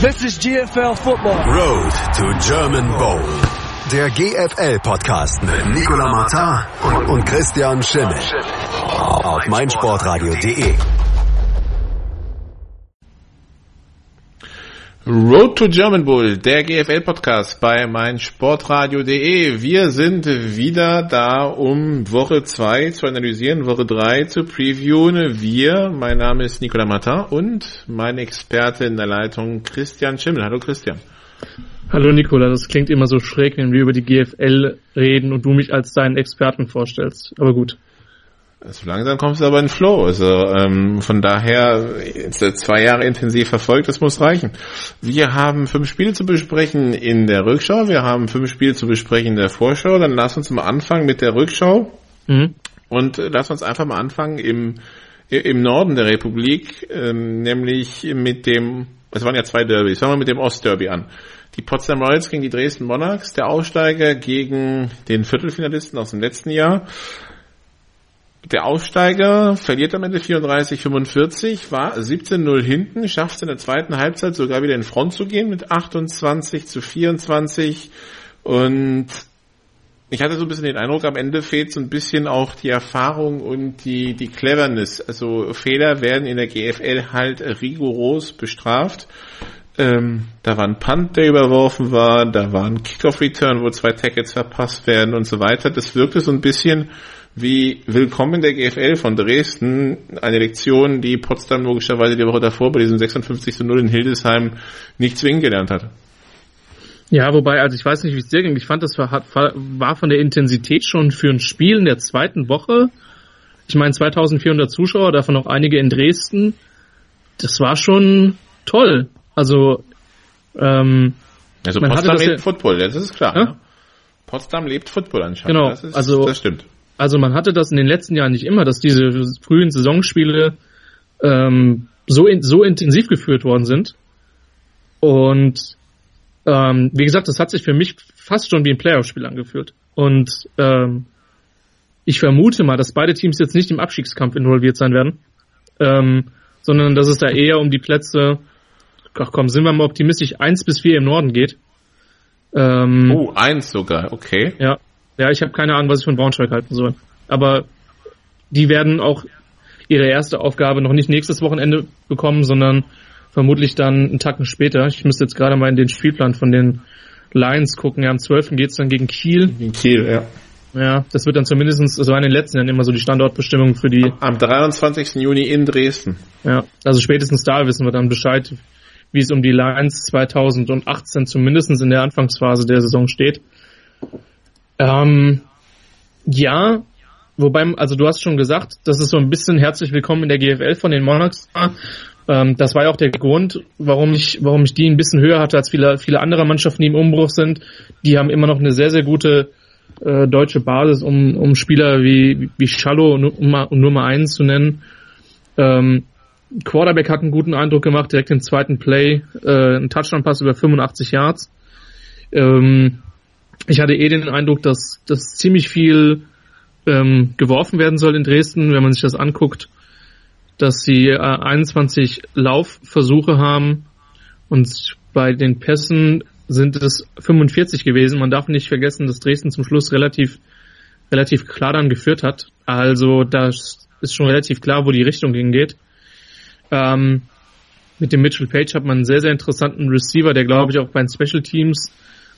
This is GFL Football. Road to German Bowl. Der GFL-Podcast mit Nicola Martin und Christian Schimmel. Auf meinsportradio.de. Road to German Bowl, der GFL-Podcast bei meinsportradio.de. Wir sind wieder da, um Woche 2 zu analysieren, Woche 3 zu previewen. Wir, mein Name ist Nicola Martin und mein Experte in der Leitung Christian Schimmel. Hallo Christian. Hallo Nicola, das klingt immer so schräg, wenn wir über die GFL reden und du mich als deinen Experten vorstellst. Aber gut. Also langsam kommst du aber in Flow. Also ähm, von daher jetzt zwei Jahre intensiv verfolgt, das muss reichen. Wir haben fünf Spiele zu besprechen in der Rückschau. Wir haben fünf Spiele zu besprechen in der Vorschau. Dann lass uns mal anfangen mit der Rückschau mhm. und lass uns einfach mal anfangen im im Norden der Republik, ähm, nämlich mit dem. Es waren ja zwei Derbys. Fangen wir mit dem Ostderby an. Die Potsdam Royals gegen die Dresden Monarchs, der Aufsteiger gegen den Viertelfinalisten aus dem letzten Jahr. Der Aufsteiger verliert am Ende 34-45, war 17-0 hinten, schafft es in der zweiten Halbzeit sogar wieder in Front zu gehen mit 28 zu 24 und ich hatte so ein bisschen den Eindruck, am Ende fehlt so ein bisschen auch die Erfahrung und die, die Cleverness. Also Fehler werden in der GFL halt rigoros bestraft. Ähm, da war ein Punt, der überworfen war, da war ein Kickoff-Return, wo zwei Tackets verpasst werden und so weiter. Das wirkte so ein bisschen wie Willkommen der GFL von Dresden, eine Lektion, die Potsdam logischerweise die Woche davor bei diesem 56 zu 0 in Hildesheim nicht zwingend gelernt hat. Ja, wobei, also ich weiß nicht, wie es dir ging. Ich fand, das war, war von der Intensität schon für ein Spiel in der zweiten Woche. Ich meine, 2400 Zuschauer, davon auch einige in Dresden. Das war schon toll. Also, ähm, also Potsdam lebt ja, Football, das ist klar. Ja? Ne? Potsdam lebt Football anscheinend. Genau, das ist, also das stimmt. Also man hatte das in den letzten Jahren nicht immer, dass diese frühen Saisonspiele ähm, so, in, so intensiv geführt worden sind. Und ähm, wie gesagt, das hat sich für mich fast schon wie ein Playoff-Spiel angefühlt. Und ähm, ich vermute mal, dass beide Teams jetzt nicht im Abstiegskampf involviert sein werden, ähm, sondern dass es da eher um die Plätze, ach komm, sind wir mal optimistisch, eins bis vier im Norden geht. Ähm, oh, eins sogar, okay. Ja, ja, ich habe keine Ahnung, was ich von Braunschweig halten soll. Aber die werden auch ihre erste Aufgabe noch nicht nächstes Wochenende bekommen, sondern vermutlich dann einen Tacken später. Ich müsste jetzt gerade mal in den Spielplan von den Lions gucken. Ja, am 12. geht's dann gegen Kiel. Gegen Kiel, ja. Ja, das wird dann zumindest, so in den letzten Jahren immer so die Standortbestimmung für die. Am 23. Juni in Dresden. Ja, also spätestens da wissen wir dann Bescheid, wie es um die Lions 2018 zumindest in der Anfangsphase der Saison steht. Ähm, ja, wobei, also du hast schon gesagt, das ist so ein bisschen herzlich willkommen in der GFL von den Monarchs. Ähm, das war ja auch der Grund, warum ich, warum ich die ein bisschen höher hatte als viele, viele andere Mannschaften, die im Umbruch sind. Die haben immer noch eine sehr, sehr gute äh, deutsche Basis, um, um Spieler wie, wie Schallo, um, um Nummer eins zu nennen. Ähm, Quarterback hat einen guten Eindruck gemacht, direkt im zweiten Play, äh, ein Touchdown-Pass über 85 Yards. Ähm, ich hatte eh den Eindruck, dass, dass ziemlich viel ähm, geworfen werden soll in Dresden, wenn man sich das anguckt, dass sie äh, 21 Laufversuche haben und bei den Pässen sind es 45 gewesen. Man darf nicht vergessen, dass Dresden zum Schluss relativ, relativ klar dann geführt hat. Also das ist schon relativ klar, wo die Richtung hingeht. Ähm, mit dem Mitchell Page hat man einen sehr, sehr interessanten Receiver, der glaube ich auch bei den Special Teams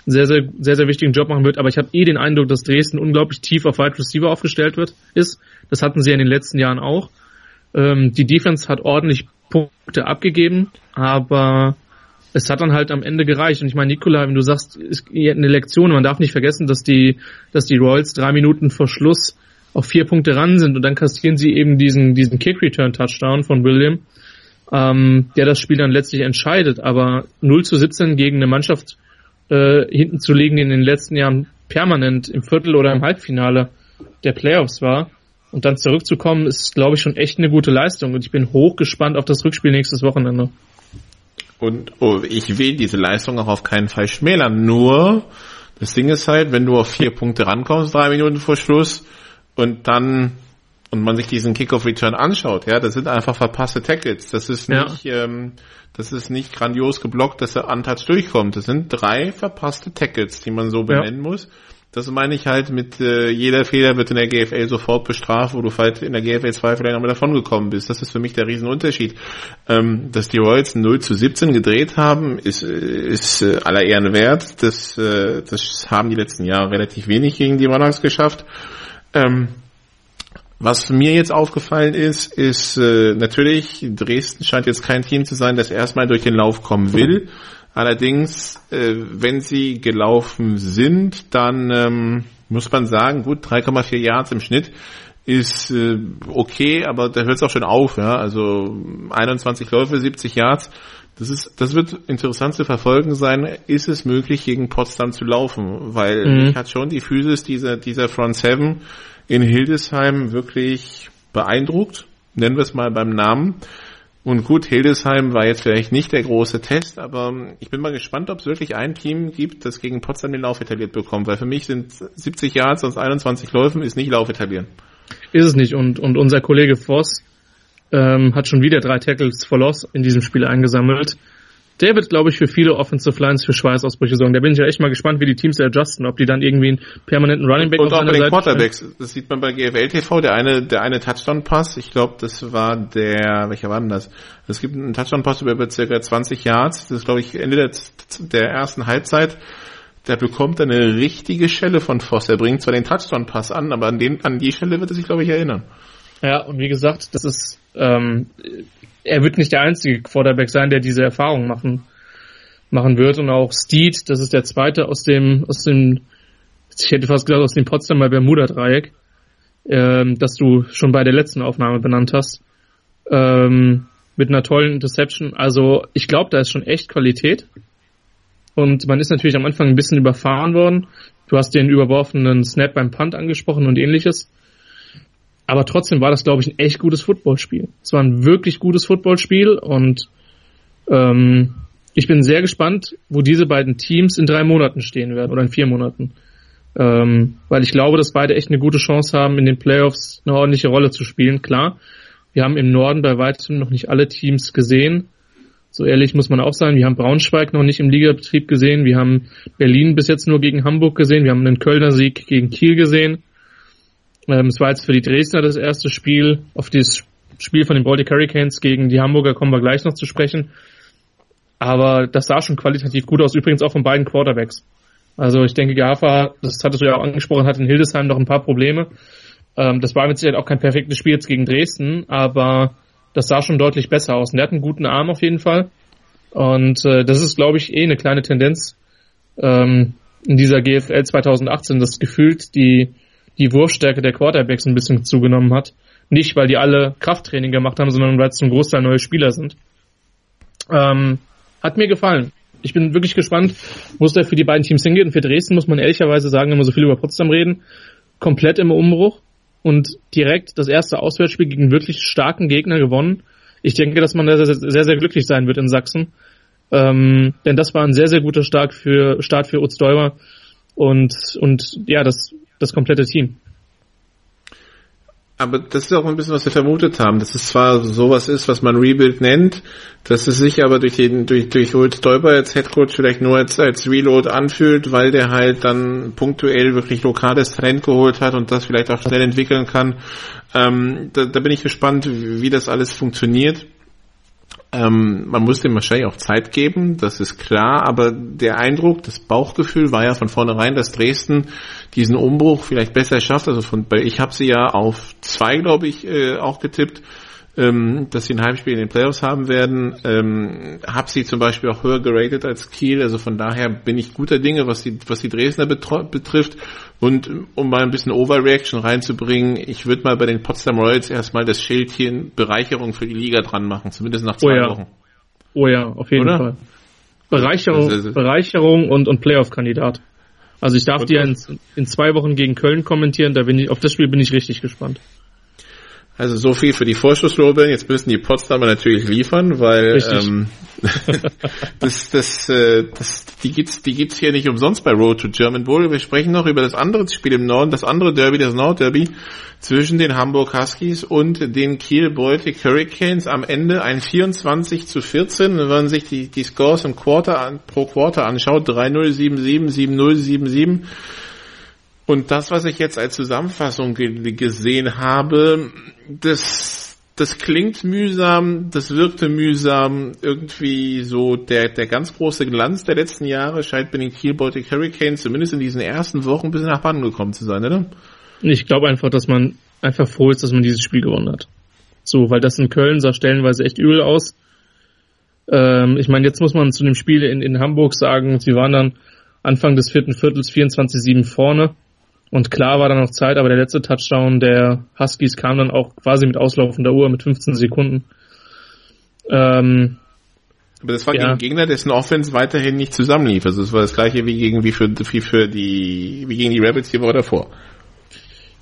sehr, sehr, sehr, sehr wichtigen Job machen wird. Aber ich habe eh den Eindruck, dass Dresden unglaublich tief auf Wide Receiver aufgestellt wird, ist. Das hatten sie ja in den letzten Jahren auch. Ähm, die Defense hat ordentlich Punkte abgegeben, aber es hat dann halt am Ende gereicht. Und ich meine, Nikola, wenn du sagst, ist eine Lektion, man darf nicht vergessen, dass die, dass die Royals drei Minuten vor Schluss auf vier Punkte ran sind und dann kassieren sie eben diesen, diesen Kick-Return-Touchdown von William, ähm, der das Spiel dann letztlich entscheidet. Aber 0 zu 17 gegen eine Mannschaft, äh, hinten zu legen, die in den letzten Jahren permanent im Viertel oder im Halbfinale der Playoffs war. Und dann zurückzukommen, ist, glaube ich, schon echt eine gute Leistung. Und ich bin hochgespannt auf das Rückspiel nächstes Wochenende. Und oh, ich will diese Leistung auch auf keinen Fall schmälern. Nur, das Ding ist halt, wenn du auf vier Punkte rankommst, drei Minuten vor Schluss, und dann und man sich diesen Kickoff-Return anschaut, ja, das sind einfach verpasste Tackles. Das ist nicht, ja. ähm, das ist nicht grandios geblockt, dass er untouched durchkommt. Das sind drei verpasste Tackles, die man so benennen ja. muss. Das meine ich halt mit äh, jeder Fehler wird in der GFL sofort bestraft, wo du vielleicht in der GFL 2 vielleicht nochmal davon gekommen bist. Das ist für mich der Riesenunterschied. Ähm, dass die Royals 0 zu 17 gedreht haben, ist, ist äh, aller Ehren wert. Das, äh, das haben die letzten Jahre relativ wenig gegen die Monarchs geschafft. Ähm, was mir jetzt aufgefallen ist, ist äh, natürlich, Dresden scheint jetzt kein Team zu sein, das erstmal durch den Lauf kommen will. Allerdings, äh, wenn sie gelaufen sind, dann ähm, muss man sagen, gut, 3,4 Yards im Schnitt ist äh, okay, aber da hört es auch schon auf. Ja? Also 21 Läufe, 70 Yards. Das ist, das wird interessant zu verfolgen sein. Ist es möglich, gegen Potsdam zu laufen? Weil mhm. mich hat schon die Physis dieser, dieser Front Seven in Hildesheim wirklich beeindruckt. Nennen wir es mal beim Namen. Und gut, Hildesheim war jetzt vielleicht nicht der große Test, aber ich bin mal gespannt, ob es wirklich ein Team gibt, das gegen Potsdam den Lauf etabliert bekommt, weil für mich sind 70 Yards aus 21 Läufen ist nicht Lauf etablieren. Ist es nicht und, und unser Kollege Voss ähm, hat schon wieder drei Tackles for Loss in diesem Spiel eingesammelt der wird, glaube ich, für viele Offensive Lines für Schweißausbrüche sorgen. Da bin ich ja echt mal gespannt, wie die Teams adjusten, ob die dann irgendwie einen permanenten Running Back und auf auch bei den Seite Quarterbacks. Stellen. Das sieht man bei GFL TV. Der eine, der eine Touchdown-Pass, ich glaube, das war der, welcher war denn das? Es gibt einen Touchdown-Pass über, über circa 20 Yards. Das ist, glaube ich, Ende der, der ersten Halbzeit. Der bekommt eine richtige Schelle von Voss. Er bringt zwar den Touchdown-Pass an, aber an, den, an die Stelle wird er sich, glaube ich, erinnern. Ja, und wie gesagt, das ist ähm, er wird nicht der einzige Quarterback sein, der diese Erfahrung machen, machen wird. Und auch Steed, das ist der zweite aus dem, aus dem, ich hätte fast gesagt, aus dem Potsdamer Bermuda-Dreieck, ähm, das du schon bei der letzten Aufnahme benannt hast, ähm, mit einer tollen Interception. Also ich glaube, da ist schon echt Qualität. Und man ist natürlich am Anfang ein bisschen überfahren worden. Du hast den überworfenen Snap beim Punt angesprochen und ähnliches. Aber trotzdem war das, glaube ich, ein echt gutes Footballspiel. Es war ein wirklich gutes Footballspiel und ähm, ich bin sehr gespannt, wo diese beiden Teams in drei Monaten stehen werden oder in vier Monaten. Ähm, weil ich glaube, dass beide echt eine gute Chance haben, in den Playoffs eine ordentliche Rolle zu spielen. Klar, wir haben im Norden bei weitem noch nicht alle Teams gesehen. So ehrlich muss man auch sein. Wir haben Braunschweig noch nicht im Ligabetrieb gesehen. Wir haben Berlin bis jetzt nur gegen Hamburg gesehen. Wir haben einen Kölner Sieg gegen Kiel gesehen. Ähm, es war jetzt für die Dresdner das erste Spiel. Auf dieses Spiel von den Baltic Hurricanes gegen die Hamburger kommen wir gleich noch zu sprechen. Aber das sah schon qualitativ gut aus, übrigens auch von beiden Quarterbacks. Also ich denke, Gafa, das hattest du ja auch angesprochen, hat in Hildesheim noch ein paar Probleme. Ähm, das war mit Sicherheit auch kein perfektes Spiel jetzt gegen Dresden, aber das sah schon deutlich besser aus. Und er hat einen guten Arm auf jeden Fall. Und äh, das ist, glaube ich, eh eine kleine Tendenz ähm, in dieser GFL 2018, dass gefühlt die die Wurfstärke der Quarterbacks ein bisschen zugenommen hat. Nicht, weil die alle Krafttraining gemacht haben, sondern weil es zum Großteil neue Spieler sind. Ähm, hat mir gefallen. Ich bin wirklich gespannt, wo es da für die beiden Teams hingeht. Und für Dresden muss man ehrlicherweise sagen, wenn wir so viel über Potsdam reden, komplett im Umbruch und direkt das erste Auswärtsspiel gegen wirklich starken Gegner gewonnen. Ich denke, dass man da sehr, sehr, sehr glücklich sein wird in Sachsen. Ähm, denn das war ein sehr, sehr guter Start für, Start für Utz Däumer. Und, und ja, das das komplette Team. Aber das ist auch ein bisschen, was wir vermutet haben, dass es zwar sowas ist, was man Rebuild nennt, dass es sich aber durch den, durch, durch Holt Stolper als Headcoach vielleicht nur als, als Reload anfühlt, weil der halt dann punktuell wirklich lokales Talent geholt hat und das vielleicht auch schnell entwickeln kann. Ähm, da, da bin ich gespannt, wie das alles funktioniert. Ähm, man muss dem wahrscheinlich auch Zeit geben, das ist klar, aber der Eindruck, das Bauchgefühl war ja von vornherein, dass Dresden diesen Umbruch vielleicht besser schafft. Also von, ich habe sie ja auf zwei, glaube ich, äh, auch getippt ähm, dass sie ein Heimspiel in den Playoffs haben werden. Ähm, hab sie zum Beispiel auch höher geratet als Kiel, also von daher bin ich guter Dinge, was die, was die Dresdner betrifft. Und um mal ein bisschen Overreaction reinzubringen, ich würde mal bei den Potsdam Royals erstmal das Schildchen Bereicherung für die Liga dran machen, zumindest nach zwei oh ja. Wochen. Oh ja, auf jeden Oder? Fall. Bereicherung, also, Bereicherung und, und Playoff-Kandidat. Also ich darf dir in, in, zwei Wochen gegen Köln kommentieren, da bin ich, auf das Spiel bin ich richtig gespannt. Also so viel für die Vorschusslorbeeren. Jetzt müssen die Potsdamer natürlich liefern, weil ähm, das, das, äh, das, die gibt's, die gibt's hier nicht umsonst bei Road to German Bowl. Wir sprechen noch über das andere Spiel im Norden, das andere Derby, das Nordderby zwischen den Hamburg Huskies und den Kiel Baltic Hurricanes. Am Ende ein 24 zu 14. Wenn man sich die, die Scores im Quarter an, pro Quarter anschaut, 3-0, 7-7, 7-0, 7-7 und das, was ich jetzt als Zusammenfassung gesehen habe, das, das klingt mühsam, das wirkte mühsam, irgendwie so der, der ganz große Glanz der letzten Jahre scheint bei den Kiel Baltic Hurricanes zumindest in diesen ersten Wochen ein bisschen nach Banden gekommen zu sein, oder? Ich glaube einfach, dass man einfach froh ist, dass man dieses Spiel gewonnen hat. So, weil das in Köln sah stellenweise echt übel aus. Ähm, ich meine, jetzt muss man zu dem Spiel in, in Hamburg sagen, sie waren dann Anfang des vierten Viertels 24-7 vorne und klar war dann noch Zeit, aber der letzte Touchdown der Huskies kam dann auch quasi mit auslaufender Uhr mit 15 Sekunden. Ähm, aber das war ja. gegen Gegner, dessen Offense weiterhin nicht zusammenlief. Also es war das gleiche wie gegen wie für, wie für die wie gegen die Rabbits die Woche davor.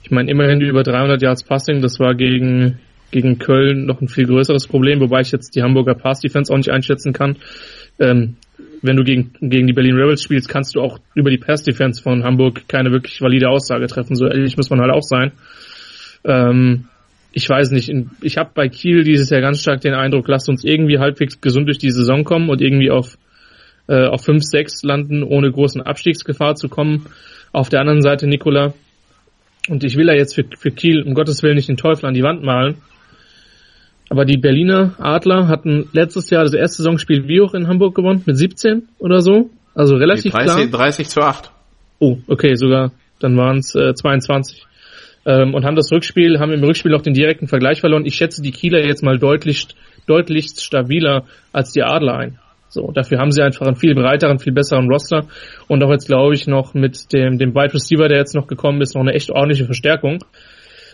Ich meine immerhin über 300 Yards Passing. Das war gegen gegen Köln noch ein viel größeres Problem, wobei ich jetzt die Hamburger Pass Defense auch nicht einschätzen kann. Ähm, wenn du gegen, gegen die Berlin Rebels spielst, kannst du auch über die Pass Defense von Hamburg keine wirklich valide Aussage treffen. So ehrlich muss man halt auch sein. Ähm, ich weiß nicht, ich habe bei Kiel dieses Jahr ganz stark den Eindruck, lasst uns irgendwie halbwegs gesund durch die Saison kommen und irgendwie auf, äh, auf 5, 6 landen, ohne großen Abstiegsgefahr zu kommen. Auf der anderen Seite, Nikola, und ich will da jetzt für, für Kiel um Gottes Willen nicht den Teufel an die Wand malen, aber die Berliner Adler hatten letztes Jahr das erste Saisonspiel wie hoch in Hamburg gewonnen? Mit 17 oder so? Also relativ 30, klar. 30 zu 8. Oh, okay, sogar. Dann waren es äh, 22. Ähm, und haben das Rückspiel, haben im Rückspiel noch den direkten Vergleich verloren. Ich schätze die Kieler jetzt mal deutlich, deutlich stabiler als die Adler ein. So, dafür haben sie einfach einen viel breiteren, viel besseren Roster und auch jetzt glaube ich noch mit dem, dem Wide Receiver, der jetzt noch gekommen ist, noch eine echt ordentliche Verstärkung.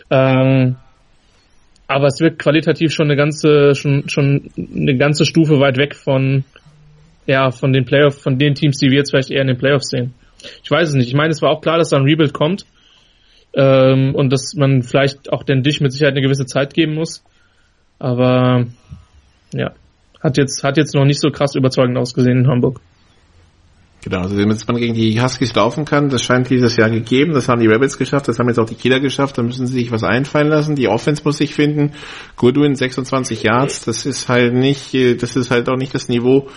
Ähm, aber es wird qualitativ schon eine ganze, schon, schon eine ganze Stufe weit weg von, ja, von den Playoffs, von den Teams, die wir jetzt vielleicht eher in den Playoffs sehen. Ich weiß es nicht. Ich meine, es war auch klar, dass da ein Rebuild kommt ähm, und dass man vielleicht auch den Dich mit Sicherheit eine gewisse Zeit geben muss. Aber ja, hat jetzt hat jetzt noch nicht so krass überzeugend ausgesehen in Hamburg. Genau, also damit man gegen die Huskies laufen kann, das scheint dieses Jahr gegeben. Das haben die Rebels geschafft, das haben jetzt auch die Kieler geschafft. Da müssen sie sich was einfallen lassen. Die Offense muss sich finden. Goodwin 26 Yards, das ist halt nicht, das ist halt auch nicht das Niveau,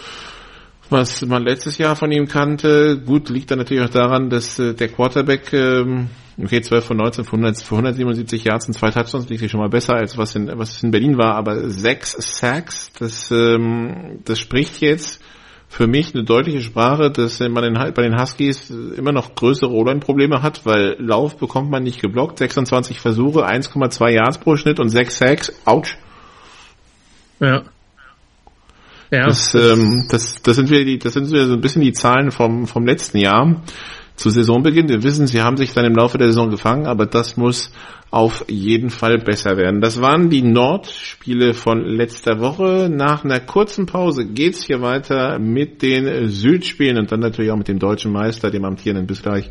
was man letztes Jahr von ihm kannte. Gut, liegt dann natürlich auch daran, dass äh, der Quarterback, ähm, okay, 12 von 19 für 177 Yards und zwei Touchdowns liegt sich schon mal besser als was in, was in Berlin war, aber sechs Sacks, das, ähm, das spricht jetzt für mich eine deutliche Sprache, dass man in, bei den Huskies immer noch größere O-Line-Probleme hat, weil Lauf bekommt man nicht geblockt, 26 Versuche, 1,2 Yards pro Schnitt und 6 Sacks, ouch. Ja. Ja. Das, ähm, das, das sind wir die, das sind wieder so ein bisschen die Zahlen vom, vom letzten Jahr zu Saisonbeginn. Wir wissen, sie haben sich dann im Laufe der Saison gefangen, aber das muss auf jeden Fall besser werden. Das waren die Nordspiele von letzter Woche. Nach einer kurzen Pause geht's hier weiter mit den Südspielen und dann natürlich auch mit dem deutschen Meister, dem amtierenden. Bis gleich.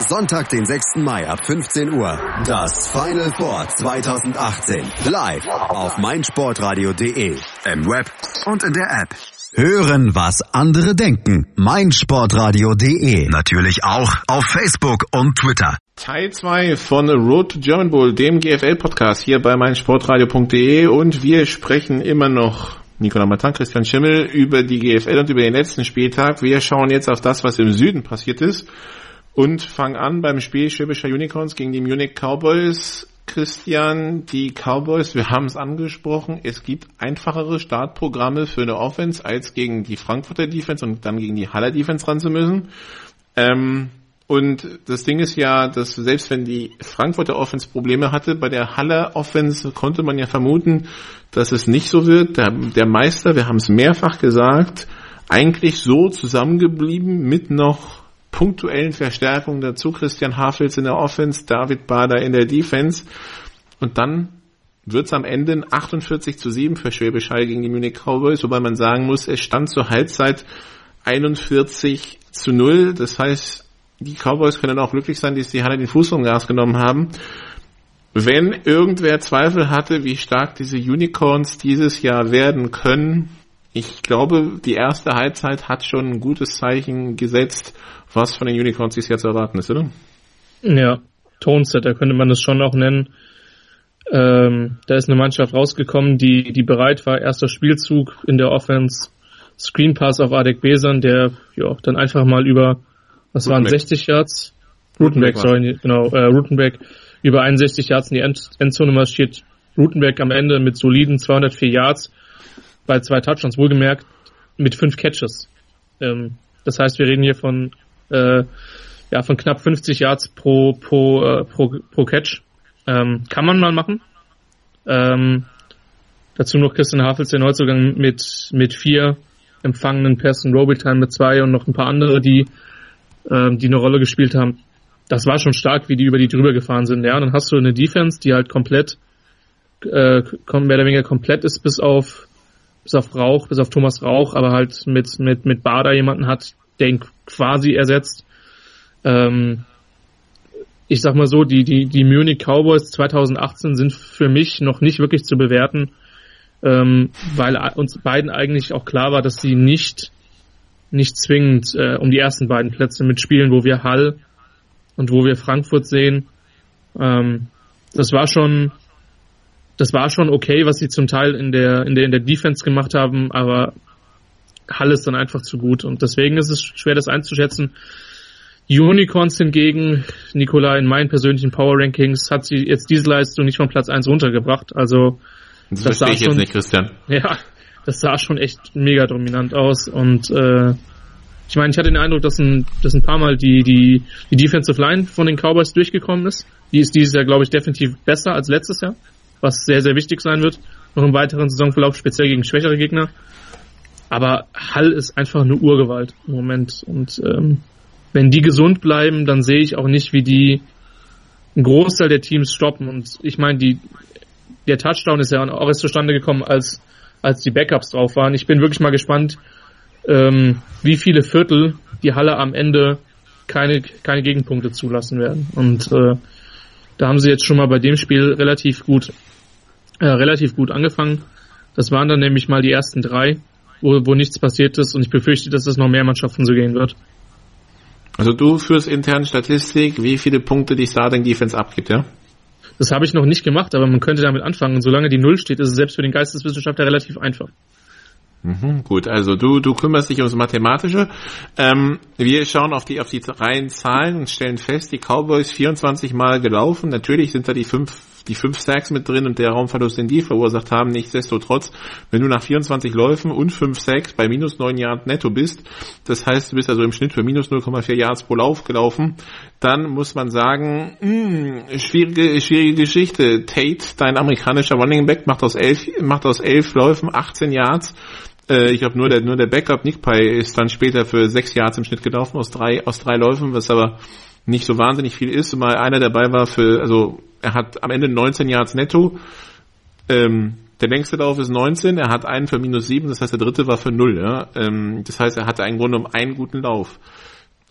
Sonntag, den 6. Mai ab 15 Uhr. Das Final Four 2018. Live auf meinsportradio.de. Im Web und in der App. Hören, was andere denken. meinsportradio.de. Natürlich auch auf Facebook und Twitter. Teil 2 von Road to German Bowl, dem GFL-Podcast hier bei meinsportradio.de und wir sprechen immer noch Nicola Matan, Christian Schimmel über die GFL und über den letzten Spieltag. Wir schauen jetzt auf das, was im Süden passiert ist und fangen an beim Spiel Schwäbischer Unicorns gegen die Munich Cowboys. Christian, die Cowboys, wir haben es angesprochen, es gibt einfachere Startprogramme für eine Offense, als gegen die Frankfurter Defense und dann gegen die Haller Defense ran zu müssen. Ähm, Und das Ding ist ja, dass selbst wenn die Frankfurter Offense Probleme hatte, bei der Halle Offense konnte man ja vermuten, dass es nicht so wird. Der, der Meister, wir haben es mehrfach gesagt, eigentlich so zusammengeblieben mit noch punktuellen Verstärkungen dazu. Christian Hafels in der Offense, David Bader in der Defense. Und dann wird es am Ende 48 zu 7 für Schwäbisch Hall gegen die Munich Cowboys, wobei man sagen muss, es stand zur Halbzeit 41 zu 0. Das heißt, die Cowboys können auch glücklich sein, dass die Halle den Fuß vom Gas genommen haben. Wenn irgendwer Zweifel hatte, wie stark diese Unicorns dieses Jahr werden können, ich glaube, die erste Halbzeit hat schon ein gutes Zeichen gesetzt, was von den Unicorns Jahr zu erwarten ist, oder? Ja, Tonesetter könnte man das schon auch nennen. Ähm, da ist eine Mannschaft rausgekommen, die, die bereit war, erster Spielzug in der Offense, Screen Pass auf Adek Besan, der ja dann einfach mal über was waren 60 Yards? Rutenbeck, sorry, genau, äh, Rutenbeck über 61 Yards in die End Endzone marschiert. Rutenbeck am Ende mit soliden 204 Yards bei zwei Touchdowns, wohlgemerkt mit fünf Catches. Ähm, das heißt, wir reden hier von äh, ja von knapp 50 Yards pro pro äh, pro, pro Catch. Ähm, kann man mal machen. Ähm, dazu noch Christian Havels, der Neuzugang mit mit vier empfangenen Pässen, Robotime mit zwei und noch ein paar andere, die ähm, die eine Rolle gespielt haben. Das war schon stark, wie die über die drüber gefahren sind. Ja, dann hast du eine Defense, die halt komplett, äh, mehr oder weniger komplett ist, bis auf, bis auf Rauch, bis auf Thomas Rauch, aber halt mit, mit, mit Bader jemanden hat, der ihn quasi ersetzt. Ähm, ich sag mal so, die, die, die Munich Cowboys 2018 sind für mich noch nicht wirklich zu bewerten, ähm, weil uns beiden eigentlich auch klar war, dass sie nicht nicht zwingend äh, um die ersten beiden Plätze mitspielen, wo wir Hall und wo wir Frankfurt sehen. Ähm, das war schon, das war schon okay, was sie zum Teil in der, in der, in der Defense gemacht haben, aber Hall ist dann einfach zu gut und deswegen ist es schwer, das einzuschätzen. Die Unicorns hingegen, Nikola, in meinen persönlichen Power Rankings hat sie jetzt diese Leistung nicht von Platz 1 runtergebracht. Also das, das verstehe ich schon, jetzt nicht, Christian. Ja, das sah schon echt mega dominant aus und äh, ich meine, ich hatte den Eindruck, dass ein, dass ein paar Mal die, die, die Defensive Line von den Cowboys durchgekommen ist. Die ist dieses Jahr, glaube ich, definitiv besser als letztes Jahr, was sehr, sehr wichtig sein wird. Noch im weiteren Saisonverlauf, speziell gegen schwächere Gegner. Aber Hall ist einfach eine Urgewalt im Moment. Und ähm, wenn die gesund bleiben, dann sehe ich auch nicht, wie die einen Großteil der Teams stoppen. Und ich meine, die, der Touchdown ist ja auch erst zustande gekommen, als als die Backups drauf waren. Ich bin wirklich mal gespannt, ähm, wie viele Viertel die Halle am Ende keine, keine Gegenpunkte zulassen werden. Und äh, da haben sie jetzt schon mal bei dem Spiel relativ gut, äh, relativ gut angefangen. Das waren dann nämlich mal die ersten drei, wo, wo nichts passiert ist und ich befürchte, dass es noch mehr Mannschaften so gehen wird. Also du führst intern Statistik, wie viele Punkte die Starting Defense abgibt, ja? Das habe ich noch nicht gemacht, aber man könnte damit anfangen. Und solange die Null steht, ist es selbst für den Geisteswissenschaftler relativ einfach. Mhm, gut, also du, du kümmerst dich ums Mathematische. Ähm, wir schauen auf die, auf die reinen Zahlen und stellen fest, die Cowboys 24 Mal gelaufen. Natürlich sind da die fünf die fünf Sacks mit drin und der Raumverlust, den die verursacht haben. Nichtsdestotrotz, wenn du nach 24 Läufen und fünf Sacks bei minus neun Yards netto bist, das heißt, du bist also im Schnitt für minus 0,4 Yards pro Lauf gelaufen, dann muss man sagen, mh, hm, schwierige, schwierige Geschichte. Tate, dein amerikanischer Running Back, macht aus elf, macht aus elf Läufen 18 Yards äh, ich glaube nur der nur der Backup Nick Pye ist dann später für sechs Yards im Schnitt gelaufen aus drei aus drei Läufen, was aber nicht so wahnsinnig viel ist. Mal einer dabei war für also er hat am Ende 19 Yards netto. Ähm, der längste Lauf ist 19, er hat einen für minus 7, das heißt der dritte war für 0. Ja? Ähm, das heißt, er hatte einen Grunde um einen guten Lauf.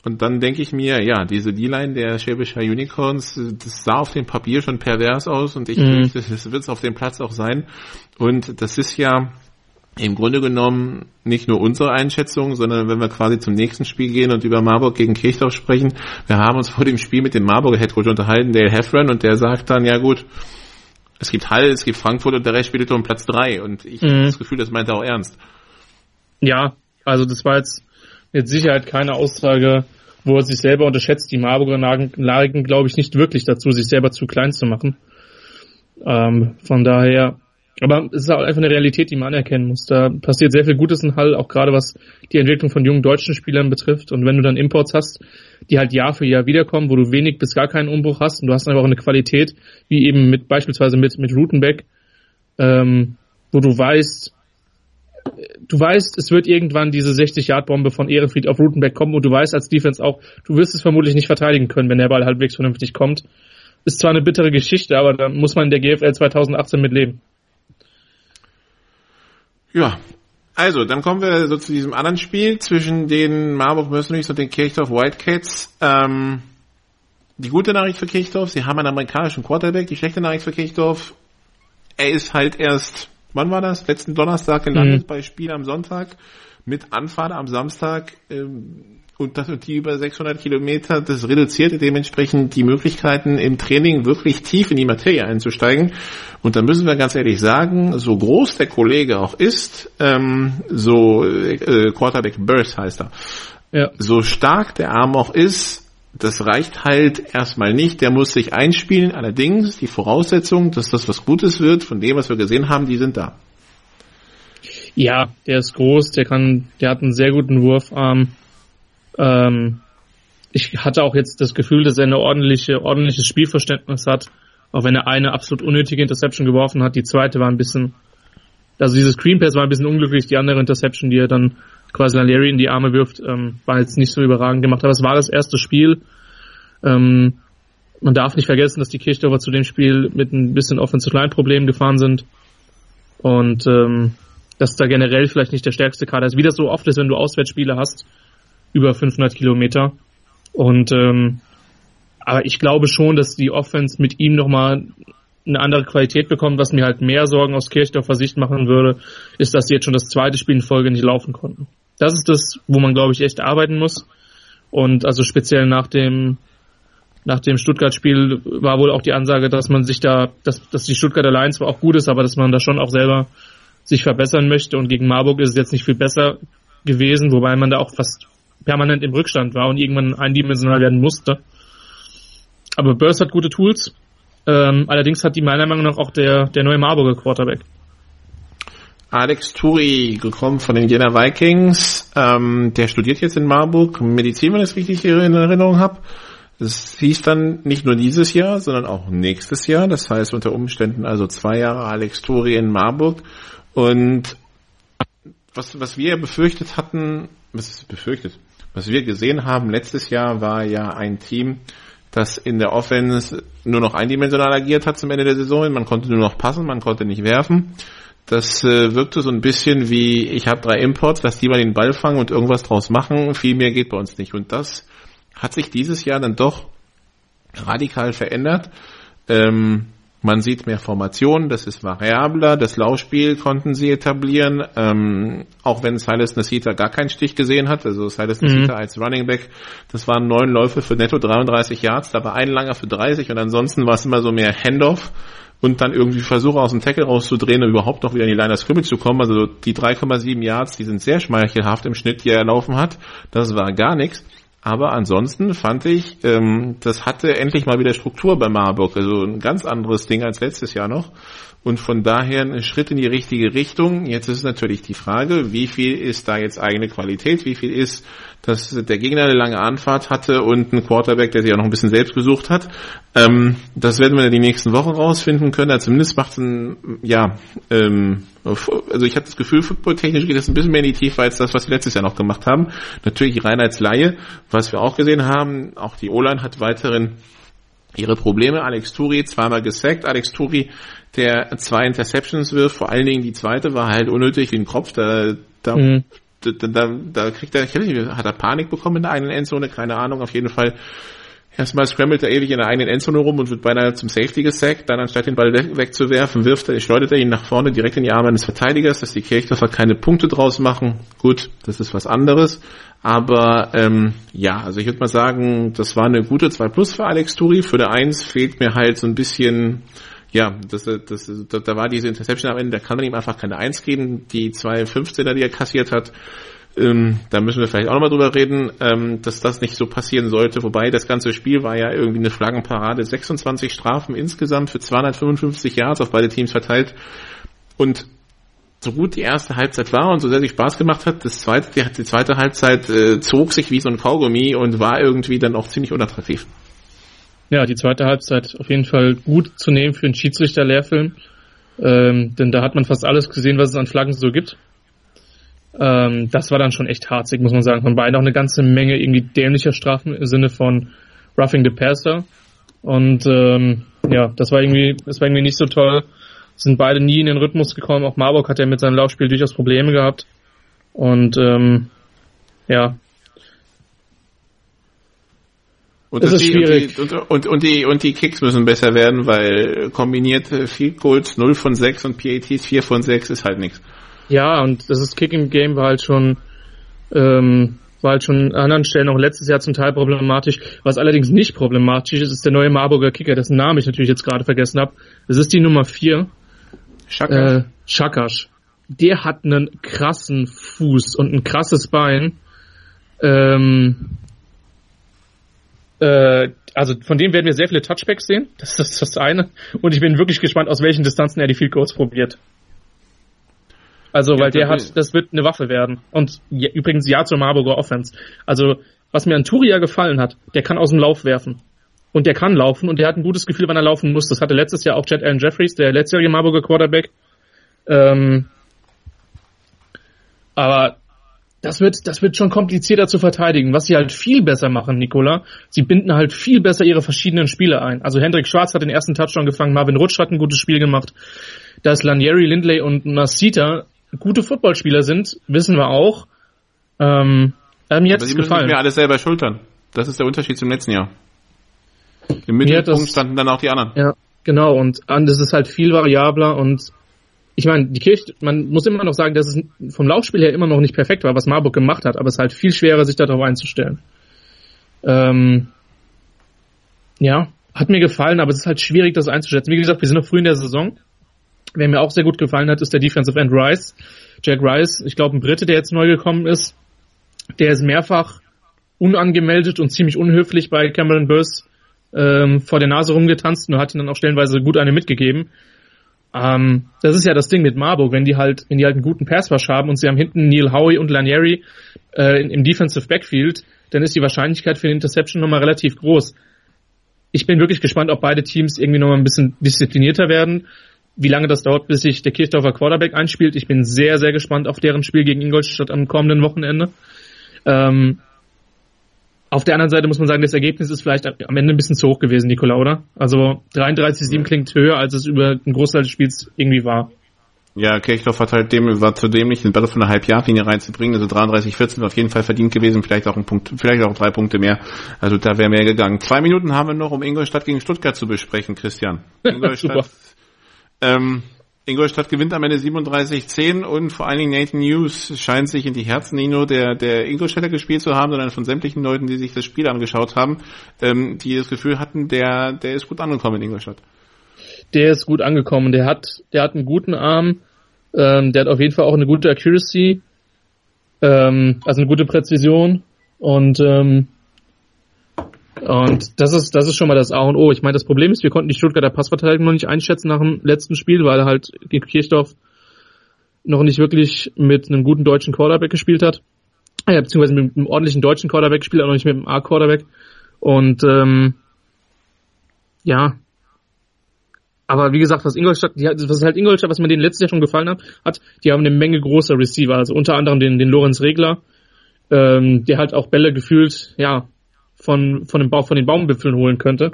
Und dann denke ich mir, ja, diese D-Line der Schwäbischer Unicorns, das sah auf dem Papier schon pervers aus und ich mhm. fürchte, das wird es auf dem Platz auch sein. Und das ist ja, im Grunde genommen nicht nur unsere Einschätzung, sondern wenn wir quasi zum nächsten Spiel gehen und über Marburg gegen Kirchdorf sprechen, wir haben uns vor dem Spiel mit dem Marburger Headcoach unterhalten, Dale Heffron, und der sagt dann, ja gut, es gibt Hall, es gibt Frankfurt und der Rest spielt um Platz drei und ich mhm. habe das Gefühl, das meint er auch ernst. Ja, also das war jetzt mit Sicherheit keine Aussage, wo er sich selber unterschätzt. Die Marburger neigen, glaube ich, nicht wirklich dazu, sich selber zu klein zu machen. Ähm, von daher aber es ist auch einfach eine Realität, die man anerkennen muss. Da passiert sehr viel Gutes in Hall, auch gerade was die Entwicklung von jungen deutschen Spielern betrifft. Und wenn du dann Imports hast, die halt Jahr für Jahr wiederkommen, wo du wenig bis gar keinen Umbruch hast und du hast einfach auch eine Qualität, wie eben mit beispielsweise mit, mit Rutenbeck, ähm, wo du weißt, du weißt, es wird irgendwann diese 60-Yard-Bombe von Ehrenfried auf Rutenbeck kommen und du weißt als Defense auch, du wirst es vermutlich nicht verteidigen können, wenn der Ball halbwegs vernünftig kommt. Ist zwar eine bittere Geschichte, aber da muss man in der GFL 2018 mit leben. Ja, also, dann kommen wir so zu diesem anderen Spiel zwischen den Marburg Mercenaries und den Kirchdorf Wildcats. Ähm, die gute Nachricht für Kirchdorf, sie haben einen amerikanischen Quarterback. Die schlechte Nachricht für Kirchdorf, er ist halt erst, wann war das? Letzten Donnerstag gelandet mhm. bei Spiel am Sonntag mit Anfahrt am Samstag. Ähm, und das und die über 600 Kilometer, das reduziert dementsprechend die Möglichkeiten im Training wirklich tief in die Materie einzusteigen. Und da müssen wir ganz ehrlich sagen, so groß der Kollege auch ist, ähm, so äh, Quarterback Burst heißt er, ja. so stark der Arm auch ist, das reicht halt erstmal nicht. Der muss sich einspielen. Allerdings die Voraussetzungen, dass das was Gutes wird, von dem, was wir gesehen haben, die sind da. Ja, der ist groß, der kann, der hat einen sehr guten Wurfarm. Ähm, ich hatte auch jetzt das Gefühl, dass er eine ordentliche, ordentliches Spielverständnis hat. Auch wenn er eine absolut unnötige Interception geworfen hat. Die zweite war ein bisschen, also dieses Screen Pass war ein bisschen unglücklich. Die andere Interception, die er dann quasi an Larry in die Arme wirft, ähm, war jetzt nicht so überragend gemacht. Aber es war das erste Spiel. Ähm, man darf nicht vergessen, dass die Kirchdorfer zu dem Spiel mit ein bisschen Offensive Line Problemen gefahren sind. Und ähm, dass da generell vielleicht nicht der stärkste Kader ist. Wie das so oft ist, wenn du Auswärtsspiele hast, über 500 Kilometer. Und ähm, aber ich glaube schon, dass die Offense mit ihm nochmal eine andere Qualität bekommt. Was mir halt mehr Sorgen aus Kirchdorfer Sicht machen würde, ist, dass sie jetzt schon das zweite Spiel in Folge nicht laufen konnten. Das ist das, wo man, glaube ich, echt arbeiten muss. Und also speziell nach dem nach dem Stuttgart-Spiel war wohl auch die Ansage, dass man sich da, dass, dass die Stuttgart Alliance zwar auch gut ist, aber dass man da schon auch selber sich verbessern möchte. Und gegen Marburg ist es jetzt nicht viel besser gewesen, wobei man da auch fast permanent im Rückstand war und irgendwann eindimensional werden musste. Aber Burst hat gute Tools. Ähm, allerdings hat die meiner Meinung nach auch der, der neue Marburger Quarterback. Alex Turi, gekommen von den Jena Vikings. Ähm, der studiert jetzt in Marburg Medizin, wenn ich es richtig in Erinnerung habe. Es hieß dann nicht nur dieses Jahr, sondern auch nächstes Jahr. Das heißt unter Umständen also zwei Jahre Alex Turi in Marburg. Und was, was wir befürchtet hatten, was ist befürchtet? Was wir gesehen haben letztes Jahr war ja ein Team, das in der Offense nur noch eindimensional agiert hat zum Ende der Saison. Man konnte nur noch passen, man konnte nicht werfen. Das äh, wirkte so ein bisschen wie, ich habe drei Imports, lass die mal den Ball fangen und irgendwas draus machen. Viel mehr geht bei uns nicht. Und das hat sich dieses Jahr dann doch radikal verändert. Ähm, man sieht mehr Formationen, das ist variabler, das Laufspiel konnten sie etablieren, ähm, auch wenn Silas Nasita gar keinen Stich gesehen hat, also Silas mhm. Nasita als Running Back, das waren neun Läufe für netto 33 Yards, da war ein langer für 30 und ansonsten war es immer so mehr Handoff und dann irgendwie Versuche aus dem Tackle rauszudrehen und überhaupt noch wieder in die Line of Scrimmage zu kommen, also die 3,7 Yards, die sind sehr schmeichelhaft im Schnitt, die er erlaufen hat, das war gar nichts. Aber ansonsten fand ich, ähm, das hatte endlich mal wieder Struktur bei Marburg. Also ein ganz anderes Ding als letztes Jahr noch. Und von daher ein Schritt in die richtige Richtung. Jetzt ist natürlich die Frage, wie viel ist da jetzt eigene Qualität? Wie viel ist dass der Gegner eine lange Anfahrt hatte und ein Quarterback, der sich auch noch ein bisschen selbst gesucht hat. Ähm, das werden wir in den nächsten Wochen rausfinden können. Also zumindest macht es ein, ja, ähm, also ich habe das Gefühl, footballtechnisch geht es ein bisschen mehr in die Tiefe als das, was wir letztes Jahr noch gemacht haben. Natürlich rein als Laie, was wir auch gesehen haben, auch die O-Line hat weiterhin ihre Probleme. Alex Turi zweimal gesackt. Alex Turi, der zwei Interceptions wirft, vor allen Dingen die zweite war halt unnötig wie ein Kopf. Da, da mhm da, da, da kriegt er, ich weiß nicht, hat er Panik bekommen in der eigenen Endzone, keine Ahnung, auf jeden Fall. Erstmal scrambled er ewig in der eigenen Endzone rum und wird beinahe zum Safety gesackt. Dann anstatt den Ball weg, wegzuwerfen, wirft er, schleudert er ihn nach vorne direkt in die Arme eines Verteidigers, dass die Kirchdorfer keine Punkte draus machen. Gut, das ist was anderes. Aber ähm, ja, also ich würde mal sagen, das war eine gute 2 Plus für Alex Turi. Für der 1 fehlt mir halt so ein bisschen ja, das, das, da, da war diese Interception am Ende, da kann man ihm einfach keine Eins geben. Die zwei 15er, die er kassiert hat, ähm, da müssen wir vielleicht auch nochmal drüber reden, ähm, dass das nicht so passieren sollte. Wobei das ganze Spiel war ja irgendwie eine Flaggenparade. 26 Strafen insgesamt für 255 Yards auf beide Teams verteilt. Und so gut die erste Halbzeit war und so sehr sie Spaß gemacht hat, das zweite, die, die zweite Halbzeit äh, zog sich wie so ein Kaugummi und war irgendwie dann auch ziemlich unattraktiv. Ja, die zweite Halbzeit auf jeden Fall gut zu nehmen für einen Schiedsrichter-Lehrfilm. Ähm, denn da hat man fast alles gesehen, was es an Flaggen so gibt. Ähm, das war dann schon echt harzig, muss man sagen. Von beiden auch eine ganze Menge irgendwie dämlicher Strafen im Sinne von Roughing the Passer. Und ähm, ja, das war irgendwie, das war irgendwie nicht so toll. Sind beide nie in den Rhythmus gekommen. Auch Marburg hat ja mit seinem Laufspiel durchaus Probleme gehabt. Und ähm, ja, und das ist die, schwierig. Und die, und, und, die, und die Kicks müssen besser werden, weil kombinierte Field Goals 0 von 6 und PATs 4 von 6 ist halt nichts. Ja, und das ist Kicking Game war halt schon, ähm, war halt schon an anderen Stellen auch letztes Jahr zum Teil problematisch. Was allerdings nicht problematisch ist, ist der neue Marburger Kicker, dessen Namen ich natürlich jetzt gerade vergessen habe. Das ist die Nummer 4. Schakasch. Äh, Schakasch. Der hat einen krassen Fuß und ein krasses Bein. Ähm, äh, also von dem werden wir sehr viele Touchbacks sehen. Das ist das eine. Und ich bin wirklich gespannt, aus welchen Distanzen er die Field Goals probiert. Also, weil ja, der hat, das wird eine Waffe werden. Und ja, übrigens ja zur Marburger Offense. Also, was mir an Turia gefallen hat, der kann aus dem Lauf werfen. Und der kann laufen und der hat ein gutes Gefühl, wann er laufen muss. Das hatte letztes Jahr auch Jet Allen Jeffries, der letztjährige Marburger Quarterback. Ähm, aber das wird, das wird schon komplizierter zu verteidigen. Was sie halt viel besser machen, Nicola, sie binden halt viel besser ihre verschiedenen Spiele ein. Also Hendrik Schwarz hat den ersten Touchdown gefangen, Marvin Rutsch hat ein gutes Spiel gemacht. Dass Lanieri, Lindley und Masita gute Footballspieler sind, wissen wir auch. Ähm, äh, mir hat es gefallen. Nicht mehr alles selber schultern. Das ist der Unterschied zum letzten Jahr. Im Mittelpunkt das, standen dann auch die anderen. Ja, genau. Und das ist halt viel variabler und ich meine, die Kirche, man muss immer noch sagen, dass es vom Laufspiel her immer noch nicht perfekt war, was Marburg gemacht hat, aber es ist halt viel schwerer, sich darauf einzustellen. Ähm, ja, hat mir gefallen, aber es ist halt schwierig, das einzuschätzen. Wie gesagt, wir sind noch früh in der Saison. Wer mir auch sehr gut gefallen hat, ist der Defensive End Rice. Jack Rice, ich glaube ein Brite, der jetzt neu gekommen ist. Der ist mehrfach unangemeldet und ziemlich unhöflich bei Cameron Burst ähm, vor der Nase rumgetanzt und hat ihn dann auch stellenweise gut eine mitgegeben. Ähm, das ist ja das Ding mit Marburg, wenn die halt, wenn die halt einen guten Passwash haben und sie haben hinten Neil Howie und Lanieri äh, im Defensive Backfield, dann ist die Wahrscheinlichkeit für eine Interception nochmal relativ groß. Ich bin wirklich gespannt, ob beide Teams irgendwie nochmal ein bisschen disziplinierter werden. Wie lange das dauert, bis sich der Kirchdorfer Quarterback einspielt. Ich bin sehr, sehr gespannt auf deren Spiel gegen Ingolstadt am kommenden Wochenende. Ähm, auf der anderen Seite muss man sagen, das Ergebnis ist vielleicht am Ende ein bisschen zu hoch gewesen, Nikola, oder? Also 33-7 klingt höher, als es über einen Großteil des Spiels irgendwie war. Ja, Kirchdorf hat halt dem, war zu dämlich, den Ball von der Halbjahrlinie reinzubringen. Also 33-14 war auf jeden Fall verdient gewesen, vielleicht auch ein Punkt, vielleicht auch drei Punkte mehr. Also da wäre mehr gegangen. Zwei Minuten haben wir noch, um Ingolstadt gegen Stuttgart zu besprechen, Christian. Ingolstadt, ähm, Ingolstadt gewinnt am Ende 37-10 und vor allen Dingen Nathan News scheint sich in die Herzen nicht nur der, der Ingolstädter gespielt zu haben, sondern von sämtlichen Leuten, die sich das Spiel angeschaut haben, ähm, die das Gefühl hatten, der, der ist gut angekommen in Ingolstadt. Der ist gut angekommen, der hat, der hat einen guten Arm, ähm, der hat auf jeden Fall auch eine gute Accuracy, ähm, also eine gute Präzision. Und ähm, und das ist, das ist schon mal das A und O. Ich meine, das Problem ist, wir konnten die Stuttgarter Passverteidigung noch nicht einschätzen nach dem letzten Spiel, weil halt gegen Kirchdorf noch nicht wirklich mit einem guten deutschen Quarterback gespielt hat. Ja, beziehungsweise mit einem ordentlichen deutschen Quarterback gespielt, aber noch nicht mit einem A-Quarterback. Und ähm, ja. Aber wie gesagt, was Ingolstadt, die, was halt Ingolstadt, was mir denen letztes Jahr schon gefallen hat, hat, die haben eine Menge großer Receiver, also unter anderem den, den Lorenz Regler, ähm, der halt auch Bälle gefühlt, ja, von, von, dem Bauch, von den Baumwipfeln holen könnte.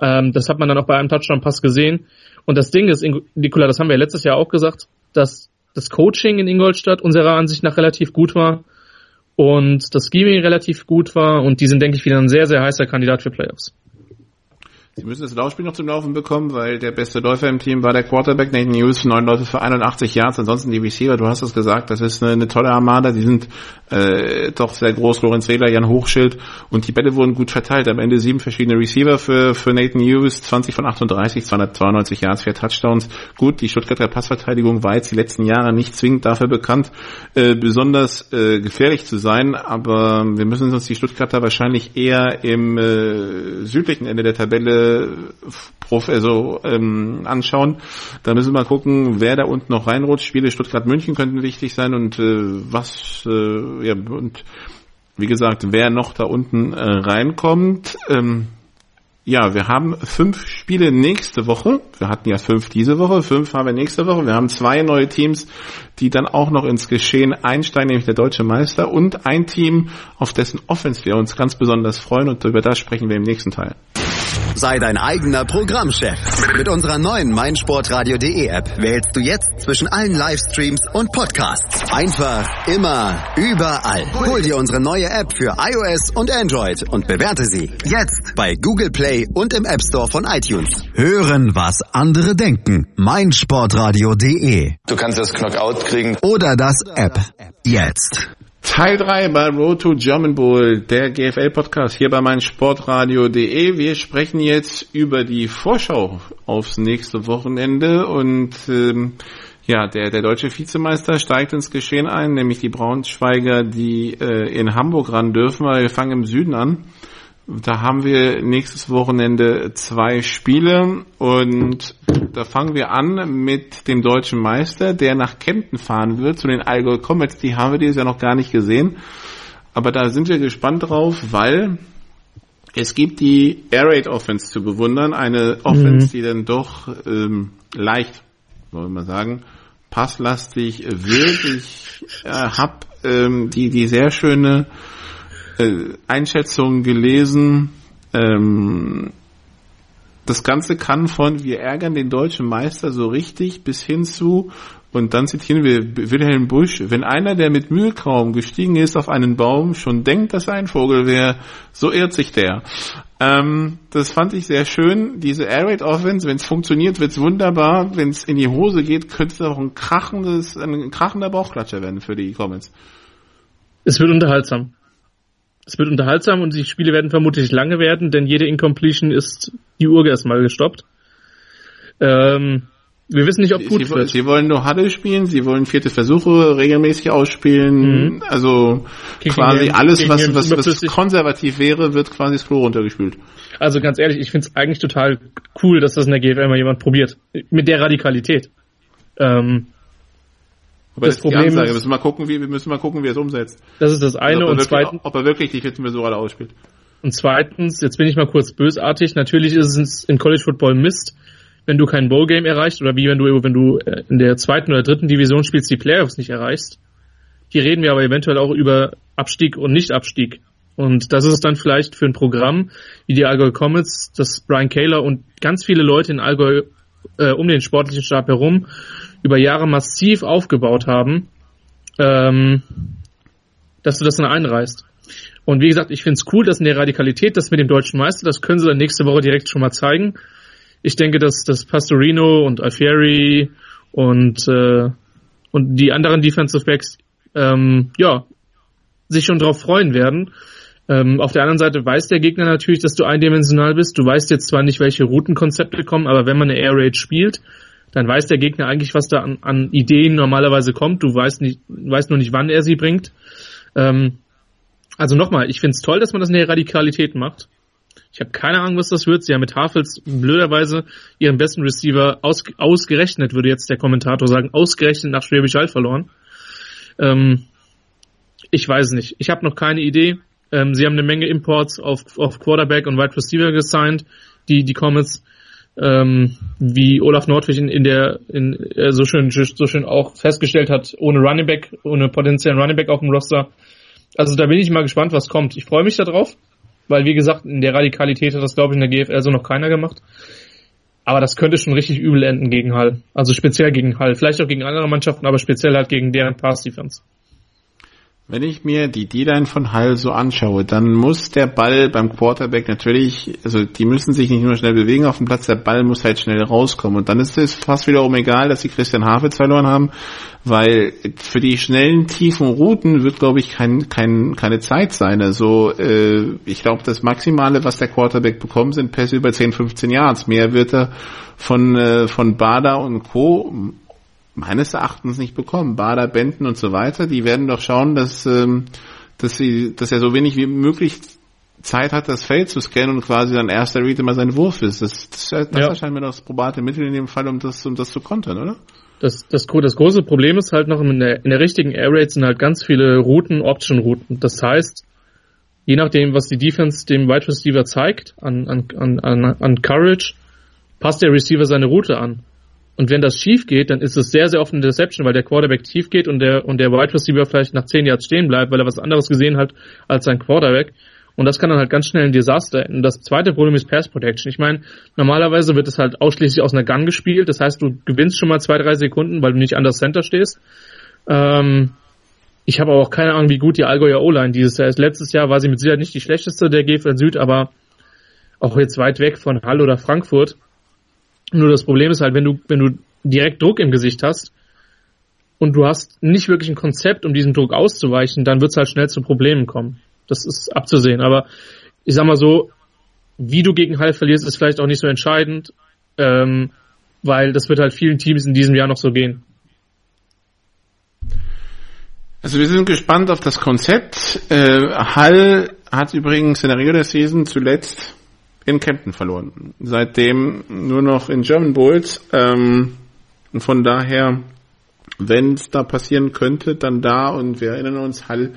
Ähm, das hat man dann auch bei einem Touchdown-Pass gesehen. Und das Ding ist, Nikola, das haben wir ja letztes Jahr auch gesagt, dass das Coaching in Ingolstadt unserer Ansicht nach relativ gut war und das Scheming relativ gut war und die sind, denke ich, wieder ein sehr, sehr heißer Kandidat für Playoffs. Sie müssen das Laufspiel noch zum Laufen bekommen, weil der beste Läufer im Team war der Quarterback Nathan Hughes, neun Läufe für 81 Yards. Ansonsten die Receiver, du hast es gesagt, das ist eine, eine, tolle Armada. Die sind äh, doch sehr groß. Lorenz Rehler, Jan Hochschild und die Bälle wurden gut verteilt. Am Ende sieben verschiedene Receiver für, für Nathan Hughes, 20 von 38, 292 Yards, vier Touchdowns. Gut, die Stuttgarter Passverteidigung war jetzt die letzten Jahre nicht zwingend dafür bekannt, äh, besonders äh, gefährlich zu sein, aber wir müssen uns die Stuttgarter wahrscheinlich eher im äh, südlichen Ende der Tabelle äh, Prof, also ähm, anschauen. Da müssen wir mal gucken, wer da unten noch reinrutscht. Spiele Stuttgart-München könnten wichtig sein und äh, was äh, ja und wie gesagt, wer noch da unten äh, reinkommt. Ähm, ja, wir haben fünf Spiele nächste Woche. Wir hatten ja fünf diese Woche, fünf haben wir nächste Woche. Wir haben zwei neue Teams, die dann auch noch ins Geschehen einsteigen, nämlich der deutsche Meister und ein Team, auf dessen Offense wir uns ganz besonders freuen und über das sprechen wir im nächsten Teil. Sei dein eigener Programmchef. Mit unserer neuen meinsportradio.de App wählst du jetzt zwischen allen Livestreams und Podcasts. Einfach, immer, überall. Hol dir unsere neue App für iOS und Android und bewerte sie jetzt bei Google Play und im App Store von iTunes. Hören, was andere denken. meinsportradio.de Du kannst das Knockout kriegen. oder das App. Jetzt. Teil 3 bei Road to German Bowl, der GFL-Podcast hier bei meinsportradio.de. Wir sprechen jetzt über die Vorschau aufs nächste Wochenende und ähm, ja, der, der deutsche Vizemeister steigt ins Geschehen ein, nämlich die Braunschweiger, die äh, in Hamburg ran dürfen, weil wir fangen im Süden an. Da haben wir nächstes Wochenende zwei Spiele und da fangen wir an mit dem deutschen Meister, der nach Kempten fahren wird, zu den Allgäu Comets. Die haben wir dieses Jahr noch gar nicht gesehen. Aber da sind wir gespannt drauf, weil es gibt die Air Raid Offense zu bewundern. Eine Offense, die dann doch ähm, leicht, soll man sagen, passlastig wird. Ich äh, habe ähm, die, die sehr schöne äh, Einschätzung gelesen. Ähm, das Ganze kann von wir ärgern den deutschen Meister so richtig bis hin zu und dann zitieren wir Wilhelm Busch, wenn einer, der mit Mühe kaum gestiegen ist auf einen Baum, schon denkt, dass er ein Vogel wäre, so irrt sich der. Ähm, das fand ich sehr schön. Diese Air Raid Offense, wenn es funktioniert, wird's wunderbar. Wenn es in die Hose geht, könnte es auch ein krachendes, ein krachender Bauchklatscher werden für die Comments. Es wird unterhaltsam. Es wird unterhaltsam und die Spiele werden vermutlich lange werden, denn jede Incompletion ist die Uhr erstmal gestoppt. Ähm, wir wissen nicht, ob gut Sie, wird. sie wollen nur Huddle spielen, sie wollen vierte Versuche regelmäßig ausspielen. Mhm. Also Kicking quasi Game- alles, was, was, was konservativ wäre, wird quasi das Klo runtergespült. Also ganz ehrlich, ich finde es eigentlich total cool, dass das in der GFL mal jemand probiert. Mit der Radikalität. Ähm, Aber Das das, Problem ist- Wir müssen mal gucken, wie, wir müssen mal gucken, wie er es umsetzt. das ist das eine. Und wirklich, zweitens, ob er wirklich die vierten Versuche alle ausspielt. Und zweitens, jetzt bin ich mal kurz bösartig, natürlich ist es in College Football Mist, wenn du kein Bowl-Game erreichst oder wie wenn du, wenn du äh, in der zweiten oder dritten Division spielst, die Playoffs nicht erreichst. Hier reden wir aber eventuell auch über Abstieg und Nicht-Abstieg. Und das ist dann vielleicht für ein Programm wie die Allgäu Comets, das Brian Kaler und ganz viele Leute in Allgäu äh, um den sportlichen Stab herum über Jahre massiv aufgebaut haben, ähm, dass du das dann einreißt. Und wie gesagt, ich finde es cool, dass in der Radikalität, das mit dem deutschen Meister, das können sie dann nächste Woche direkt schon mal zeigen. Ich denke, dass, dass Pastorino und Alfieri und, äh, und die anderen Defensive Backs ähm, ja, sich schon drauf freuen werden. Ähm, auf der anderen Seite weiß der Gegner natürlich, dass du eindimensional bist. Du weißt jetzt zwar nicht, welche Routenkonzepte kommen, aber wenn man eine Air Raid spielt, dann weiß der Gegner eigentlich, was da an, an Ideen normalerweise kommt. Du weißt nicht, weißt nur nicht, wann er sie bringt. Ähm, also nochmal, ich finde es toll, dass man das in der Radikalität macht. Ich habe keine Ahnung, was das wird. Sie haben mit Havels blöderweise ihren besten Receiver aus, ausgerechnet, würde jetzt der Kommentator sagen, ausgerechnet nach Schwäbisch Hall verloren. Ähm, ich weiß nicht. Ich habe noch keine Idee. Ähm, sie haben eine Menge Imports auf, auf Quarterback und Wide Receiver gesigned, die, die Comets, ähm, wie Olaf Nordwig in, in der in, äh, so schön so schön auch festgestellt hat, ohne Running Back, ohne potenziellen Running Back auf dem Roster. Also da bin ich mal gespannt, was kommt. Ich freue mich darauf, weil wie gesagt, in der Radikalität hat das glaube ich in der GFL so noch keiner gemacht. Aber das könnte schon richtig übel enden gegen Hall. Also speziell gegen Hall. Vielleicht auch gegen andere Mannschaften, aber speziell halt gegen deren Pass-Defense. Wenn ich mir die D-Line von Hall so anschaue, dann muss der Ball beim Quarterback natürlich, also die müssen sich nicht nur schnell bewegen auf dem Platz, der Ball muss halt schnell rauskommen. Und dann ist es fast wiederum egal, dass sie Christian Havitz verloren haben, weil für die schnellen, tiefen Routen wird, glaube ich, kein, kein, keine Zeit sein. Also äh, ich glaube, das Maximale, was der Quarterback bekommt, sind Pässe über 10, 15 Yards. Mehr wird er von, äh, von Bader und Co meines Erachtens nicht bekommen. Bader, Benten und so weiter, die werden doch schauen, dass, ähm, dass sie, dass er so wenig wie möglich Zeit hat, das Feld zu scannen und quasi dann erster Read immer sein Wurf ist. Das, das, das ja. erscheint mir doch das probate Mittel in dem Fall, um das, um das zu kontern, oder? Das, das, das große Problem ist halt noch in der, in der richtigen Air Raid sind halt ganz viele Routen, Option-Routen. Das heißt, je nachdem, was die Defense dem Wide Receiver zeigt, an, an, an, an Courage, passt der Receiver seine Route an. Und wenn das schief geht, dann ist es sehr, sehr oft eine Deception, weil der Quarterback tief geht und der, und der Wide Receiver vielleicht nach 10 Yards stehen bleibt, weil er was anderes gesehen hat als sein Quarterback. Und das kann dann halt ganz schnell ein Desaster enden. Das zweite Problem ist Pass Protection. Ich meine, normalerweise wird es halt ausschließlich aus einer Gun gespielt. Das heißt, du gewinnst schon mal zwei, drei Sekunden, weil du nicht an das Center stehst. Ähm, ich habe auch keine Ahnung, wie gut die Allgäuer O-Line dieses Jahr ist. Letztes Jahr war sie mit Sicherheit nicht die schlechteste der GFL Süd, aber auch jetzt weit weg von Hall oder Frankfurt. Nur das Problem ist halt, wenn du, wenn du direkt Druck im Gesicht hast und du hast nicht wirklich ein Konzept, um diesem Druck auszuweichen, dann wird es halt schnell zu Problemen kommen. Das ist abzusehen. Aber ich sag mal so, wie du gegen Hall verlierst, ist vielleicht auch nicht so entscheidend, ähm, weil das wird halt vielen Teams in diesem Jahr noch so gehen. Also wir sind gespannt auf das Konzept. Äh, Hall hat übrigens in der der Season zuletzt in Kempten verloren. Seitdem nur noch in German Bulls. Ähm, von daher, wenn es da passieren könnte, dann da. Und wir erinnern uns, Hall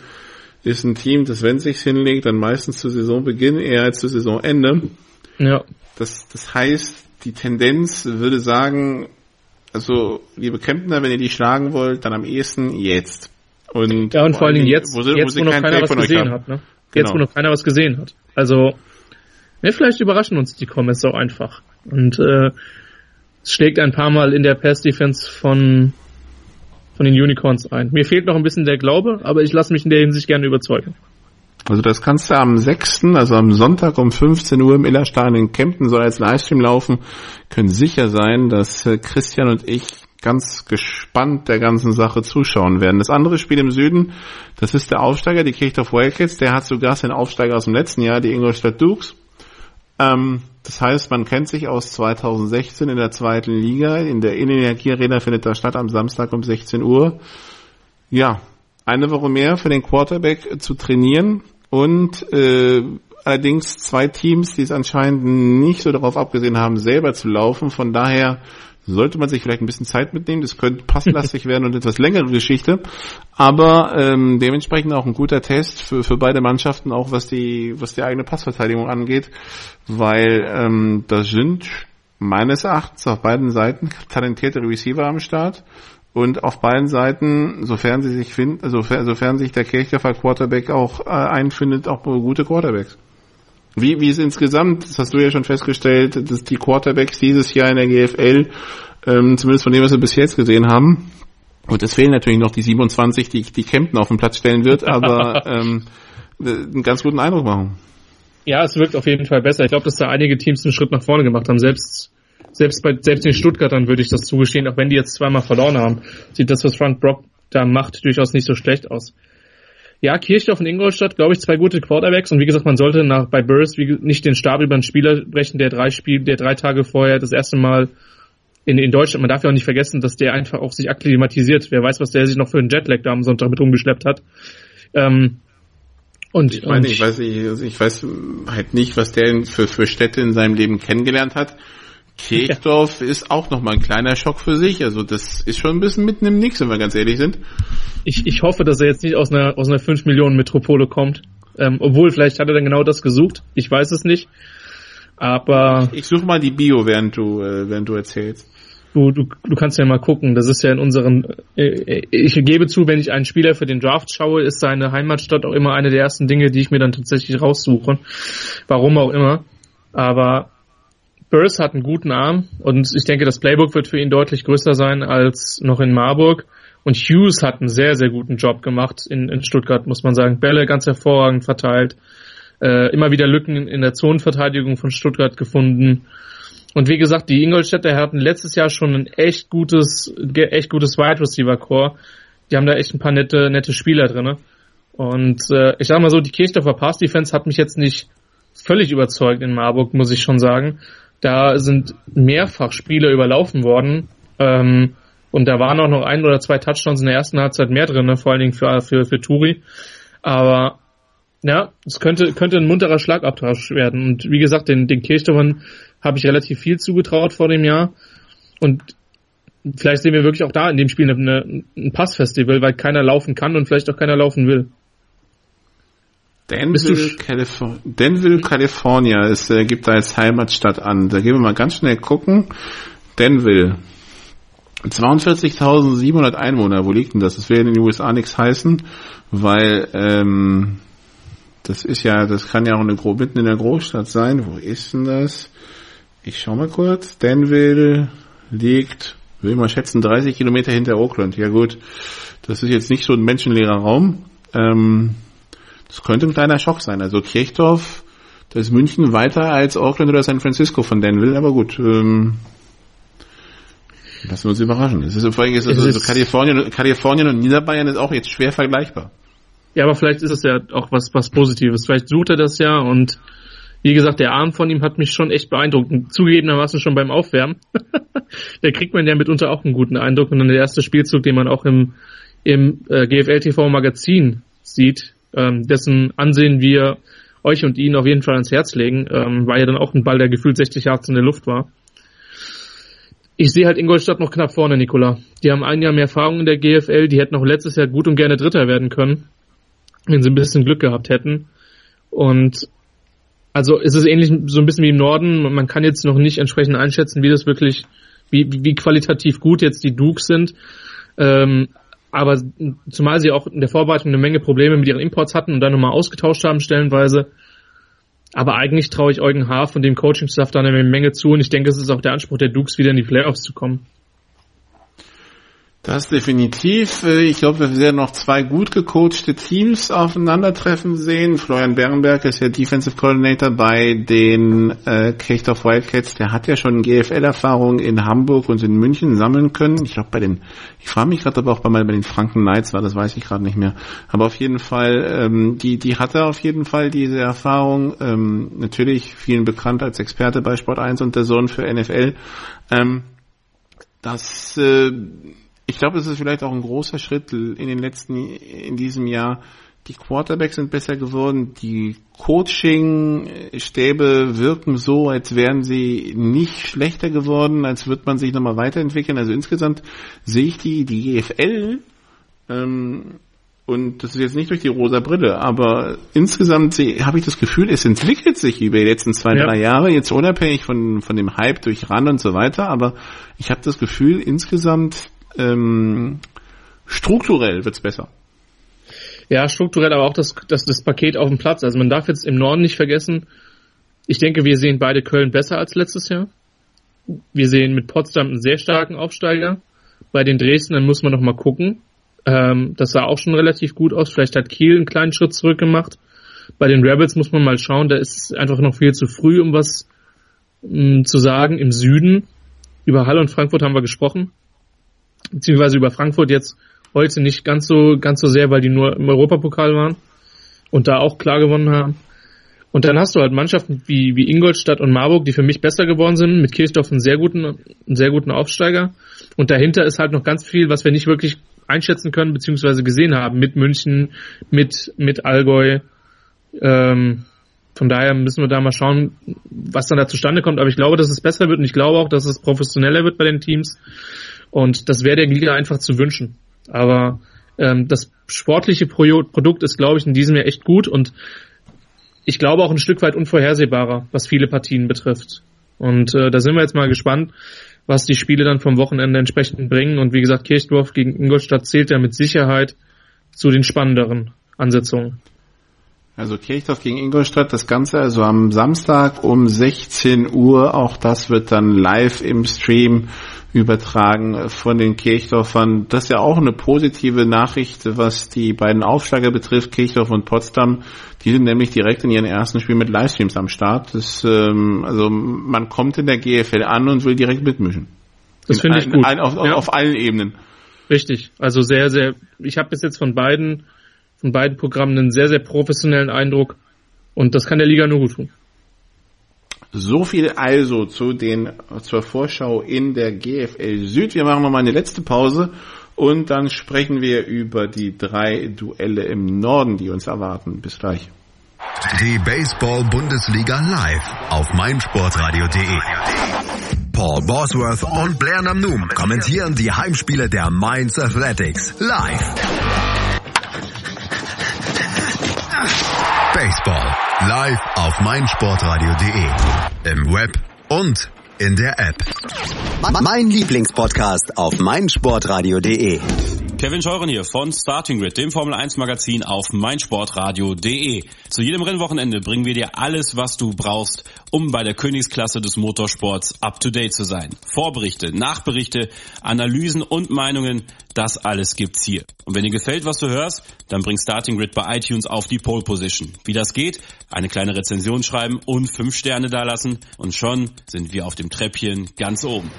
ist ein Team, das wenn sich's hinlegt, dann meistens zu Saisonbeginn eher als zu Saisonende. Ja. Das, das heißt, die Tendenz würde sagen, also liebe Kemptner, wenn ihr die schlagen wollt, dann am ehesten jetzt. Und ja, und vor allen Dingen jetzt, wo, jetzt, wo, wo noch keiner was gesehen hat. Ne? Jetzt, genau. wo noch keiner was gesehen hat. Also, ja, vielleicht überraschen uns die Comments auch einfach. Und äh, es schlägt ein paar Mal in der Pass-Defense von, von den Unicorns ein. Mir fehlt noch ein bisschen der Glaube, aber ich lasse mich in der Hinsicht gerne überzeugen. Also das kannst du am 6., also am Sonntag um 15 Uhr im Illerstein in Kempten soll als Livestream laufen. Können sicher sein, dass äh, Christian und ich ganz gespannt der ganzen Sache zuschauen werden. Das andere Spiel im Süden, das ist der Aufsteiger, die Kirchdorf Wildcats. Der hat sogar den Aufsteiger aus dem letzten Jahr, die Ingolstadt Dukes. Ähm, das heißt, man kennt sich aus 2016 in der zweiten Liga. In der Energie Arena findet das statt am Samstag um 16 Uhr. Ja, eine Woche mehr für den Quarterback zu trainieren und äh, allerdings zwei Teams, die es anscheinend nicht so darauf abgesehen haben, selber zu laufen. Von daher sollte man sich vielleicht ein bisschen Zeit mitnehmen. Das könnte passlastig werden und etwas längere Geschichte. Aber ähm, dementsprechend auch ein guter Test für, für beide Mannschaften, auch was die, was die eigene Passverteidigung angeht. Weil ähm, da sind meines Erachtens auf beiden Seiten talentierte Receiver am Start. Und auf beiden Seiten, sofern sie sich finden, sofern, sofern sich der Kirchhofer Quarterback auch äh, einfindet, auch gute Quarterbacks. Wie, wie ist insgesamt, das hast du ja schon festgestellt, dass die Quarterbacks dieses Jahr in der GFL, ähm, zumindest von dem, was wir bis jetzt gesehen haben, und es fehlen natürlich noch die 27, die, die Kempten auf den Platz stellen wird, aber ähm, einen ganz guten Eindruck machen. Ja, es wirkt auf jeden Fall besser. Ich glaube, dass da einige Teams einen Schritt nach vorne gemacht haben. Selbst, selbst bei selbst den Stuttgartern würde ich das zugestehen, auch wenn die jetzt zweimal verloren haben, sieht das, was Frank Brock da macht, durchaus nicht so schlecht aus ja, Kirchdorf und Ingolstadt, glaube ich, zwei gute Quarterbacks. Und wie gesagt, man sollte nach, bei Burris nicht den Stab über einen Spieler brechen, der drei Spiel, der drei Tage vorher das erste Mal in, in Deutschland, man darf ja auch nicht vergessen, dass der einfach auch sich akklimatisiert. Wer weiß, was der sich noch für einen Jetlag da am Sonntag mit rumgeschleppt hat. Ähm, und, ich meine, und ich weiß, ich, ich weiß halt nicht, was der für, für Städte in seinem Leben kennengelernt hat. Kirchdorf ja. ist auch nochmal ein kleiner Schock für sich. Also das ist schon ein bisschen mitten im Nix, wenn wir ganz ehrlich sind. Ich, ich hoffe, dass er jetzt nicht aus einer, aus einer 5 Millionen Metropole kommt. Ähm, obwohl, vielleicht hat er dann genau das gesucht. Ich weiß es nicht. Aber. Ich, ich suche mal die Bio, während du, äh, während du erzählst. Du, du, du kannst ja mal gucken. Das ist ja in unseren. Äh, ich gebe zu, wenn ich einen Spieler für den Draft schaue, ist seine Heimatstadt auch immer eine der ersten Dinge, die ich mir dann tatsächlich raussuche. Warum auch immer. Aber Burris hat einen guten Arm und ich denke, das Playbook wird für ihn deutlich größer sein als noch in Marburg. Und Hughes hat einen sehr, sehr guten Job gemacht in, in Stuttgart, muss man sagen. Bälle ganz hervorragend verteilt. Äh, immer wieder Lücken in der Zonenverteidigung von Stuttgart gefunden. Und wie gesagt, die Ingolstädter hatten letztes Jahr schon ein echt gutes, echt gutes Wide Receiver Core. Die haben da echt ein paar nette, nette Spieler drinne. Und äh, ich sag mal so, die Kirchdorfer Pass Defense hat mich jetzt nicht völlig überzeugt in Marburg, muss ich schon sagen. Da sind mehrfach Spieler überlaufen worden. Ähm, und da waren auch noch ein oder zwei Touchdowns in der ersten Halbzeit mehr drin, ne? vor allen Dingen für, für, für Turi. Aber Ja, es könnte, könnte ein munterer Schlagabtausch werden. Und wie gesagt, den, den Kirchhoffern habe ich relativ viel zugetraut vor dem Jahr. Und vielleicht sehen wir wirklich auch da in dem Spiel eine, ein Passfestival, weil keiner laufen kann und vielleicht auch keiner laufen will. Denville, California, Denville, California ist, äh, gibt da als Heimatstadt an. Da gehen wir mal ganz schnell gucken. Denville. 42.700 Einwohner, wo liegt denn das? Das will in den USA nichts heißen, weil ähm, das ist ja, das kann ja auch eine, mitten in der Großstadt sein. Wo ist denn das? Ich schau mal kurz. Denville liegt, will ich mal schätzen, 30 Kilometer hinter Oakland. Ja gut, das ist jetzt nicht so ein menschenleerer Raum. Ähm, das könnte ein kleiner Schock sein. Also Kirchdorf, da ist München weiter als Auckland oder San Francisco von Denville, aber gut. Ähm, lassen wir uns überraschen. Es ist, vor allem ist es also Kalifornien, Kalifornien und Niederbayern ist auch jetzt schwer vergleichbar. Ja, aber vielleicht ist es ja auch was, was Positives. Vielleicht sucht er das ja und wie gesagt, der Arm von ihm hat mich schon echt beeindruckt. Zugegebenermaßen schon beim Aufwärmen. da kriegt man ja mitunter auch einen guten Eindruck. Und dann der erste Spielzug, den man auch im, im äh, GFL TV Magazin sieht, ähm, dessen Ansehen wir euch und ihn auf jeden Fall ans Herz legen, ähm, war ja dann auch ein Ball, der gefühlt 60 Yards in der Luft war. Ich sehe halt Ingolstadt noch knapp vorne, Nikola. Die haben ein Jahr mehr Erfahrung in der GFL, die hätten auch letztes Jahr gut und gerne Dritter werden können, wenn sie ein bisschen Glück gehabt hätten. Und also ist es ähnlich so ein bisschen wie im Norden. Man kann jetzt noch nicht entsprechend einschätzen, wie das wirklich, wie, wie qualitativ gut jetzt die Dukes sind. Ähm, aber zumal sie auch in der Vorbereitung eine Menge Probleme mit ihren Imports hatten und dann nochmal ausgetauscht haben stellenweise. Aber eigentlich traue ich Eugen Haaf und dem Coaching-Staff da eine Menge zu und ich denke, es ist auch der Anspruch der Dukes, wieder in die Playoffs zu kommen. Das definitiv. Äh, ich glaube, wir werden noch zwei gut gecoachte Teams aufeinandertreffen sehen. Florian Berenberg ist ja Defensive Coordinator bei den äh, Kirchdorf Wildcats. Der hat ja schon GFL-Erfahrung in Hamburg und in München sammeln können. Ich glaube, bei den, ich frage mich gerade, ob auch bei, bei den Franken Knights war, das weiß ich gerade nicht mehr. Aber auf jeden Fall, ähm, die, die hatte auf jeden Fall diese Erfahrung. Ähm, natürlich vielen bekannt als Experte bei Sport 1 und der Sohn für NFL. Ähm, das äh, ich glaube, es ist vielleicht auch ein großer Schritt in den letzten, in diesem Jahr. Die Quarterbacks sind besser geworden, die Coaching-Stäbe wirken so, als wären sie nicht schlechter geworden, als würde man sich nochmal weiterentwickeln. Also insgesamt sehe ich die, die GFL, ähm, und das ist jetzt nicht durch die rosa Brille, aber insgesamt habe ich das Gefühl, es entwickelt sich über die letzten zwei, ja. drei Jahre, jetzt unabhängig von, von dem Hype durch RAN und so weiter, aber ich habe das Gefühl, insgesamt ähm, strukturell wird's besser. Ja, strukturell, aber auch das, das, das Paket auf dem Platz. Also man darf jetzt im Norden nicht vergessen, ich denke, wir sehen beide Köln besser als letztes Jahr. Wir sehen mit Potsdam einen sehr starken Aufsteiger. Bei den Dresdnern muss man noch mal gucken. Ähm, das sah auch schon relativ gut aus. Vielleicht hat Kiel einen kleinen Schritt zurück gemacht. Bei den Rebels muss man mal schauen. Da ist es einfach noch viel zu früh, um was mh, mm, zu sagen. Im Süden, über Halle und Frankfurt haben wir gesprochen beziehungsweise über Frankfurt jetzt heute nicht ganz so, ganz so sehr, weil die nur im Europapokal waren und da auch klar gewonnen haben. Und dann hast du halt Mannschaften wie, wie Ingolstadt und Marburg, die für mich besser geworden sind, mit Kirchdorf einen sehr guten, einen sehr guten Aufsteiger. Und dahinter ist halt noch ganz viel, was wir nicht wirklich einschätzen können, beziehungsweise gesehen haben, mit München, mit, mit Allgäu. Ähm, von daher müssen wir da mal schauen, was dann da zustande kommt. Aber ich glaube, dass es besser wird und ich glaube auch, dass es professioneller wird bei den Teams. Und das wäre der Liga einfach zu wünschen. Aber ähm, das sportliche Pro Produkt ist, glaube ich, in diesem Jahr echt gut und ich glaube auch ein Stück weit unvorhersehbarer, was viele Partien betrifft. Und äh, da sind wir jetzt mal gespannt, was die Spiele dann vom Wochenende entsprechend bringen. Und wie gesagt, Kirchdorf gegen Ingolstadt zählt ja mit Sicherheit zu den spannenderen Ansetzungen. Also Kirchdorf gegen Ingolstadt, das Ganze also am Samstag um 16 Uhr. Auch das wird dann live im Stream übertragen von den Kirchdorfern. Das ist ja auch eine positive Nachricht, was die beiden Aufsteiger betrifft, Kirchdorf und Potsdam. Die sind nämlich direkt in ihren ersten Spiel mit Livestreams am Start. Das, ähm, also man kommt in der GFL an und will direkt mitmischen. Das finde ich gut. Ein, auf, ja. auf allen Ebenen. Richtig. Also sehr, sehr. Ich habe bis jetzt von beiden, von beiden Programmen einen sehr, sehr professionellen Eindruck. Und das kann der Liga nur gut tun. So viel also zu den, zur Vorschau in der GFL Süd. Wir machen nochmal eine letzte Pause und dann sprechen wir über die drei Duelle im Norden, die uns erwarten. Bis gleich. Die Baseball-Bundesliga live auf meinsportradio.de. Paul Bosworth und Blair Namnoom kommentieren die Heimspiele der Mainz Athletics live. Baseball live auf meinsportradio.de. Im Web und in der App. Mein Lieblingspodcast auf meinsportradio.de. Kevin Scheuren hier von Starting Grid, dem Formel 1 Magazin auf meinsportradio.de. Zu jedem Rennwochenende bringen wir dir alles, was du brauchst, um bei der Königsklasse des Motorsports up to date zu sein. Vorberichte, Nachberichte, Analysen und Meinungen, das alles gibt's hier. Und wenn dir gefällt, was du hörst, dann bring Starting Grid bei iTunes auf die Pole Position. Wie das geht? Eine kleine Rezension schreiben und fünf Sterne dalassen und schon sind wir auf dem Treppchen ganz oben.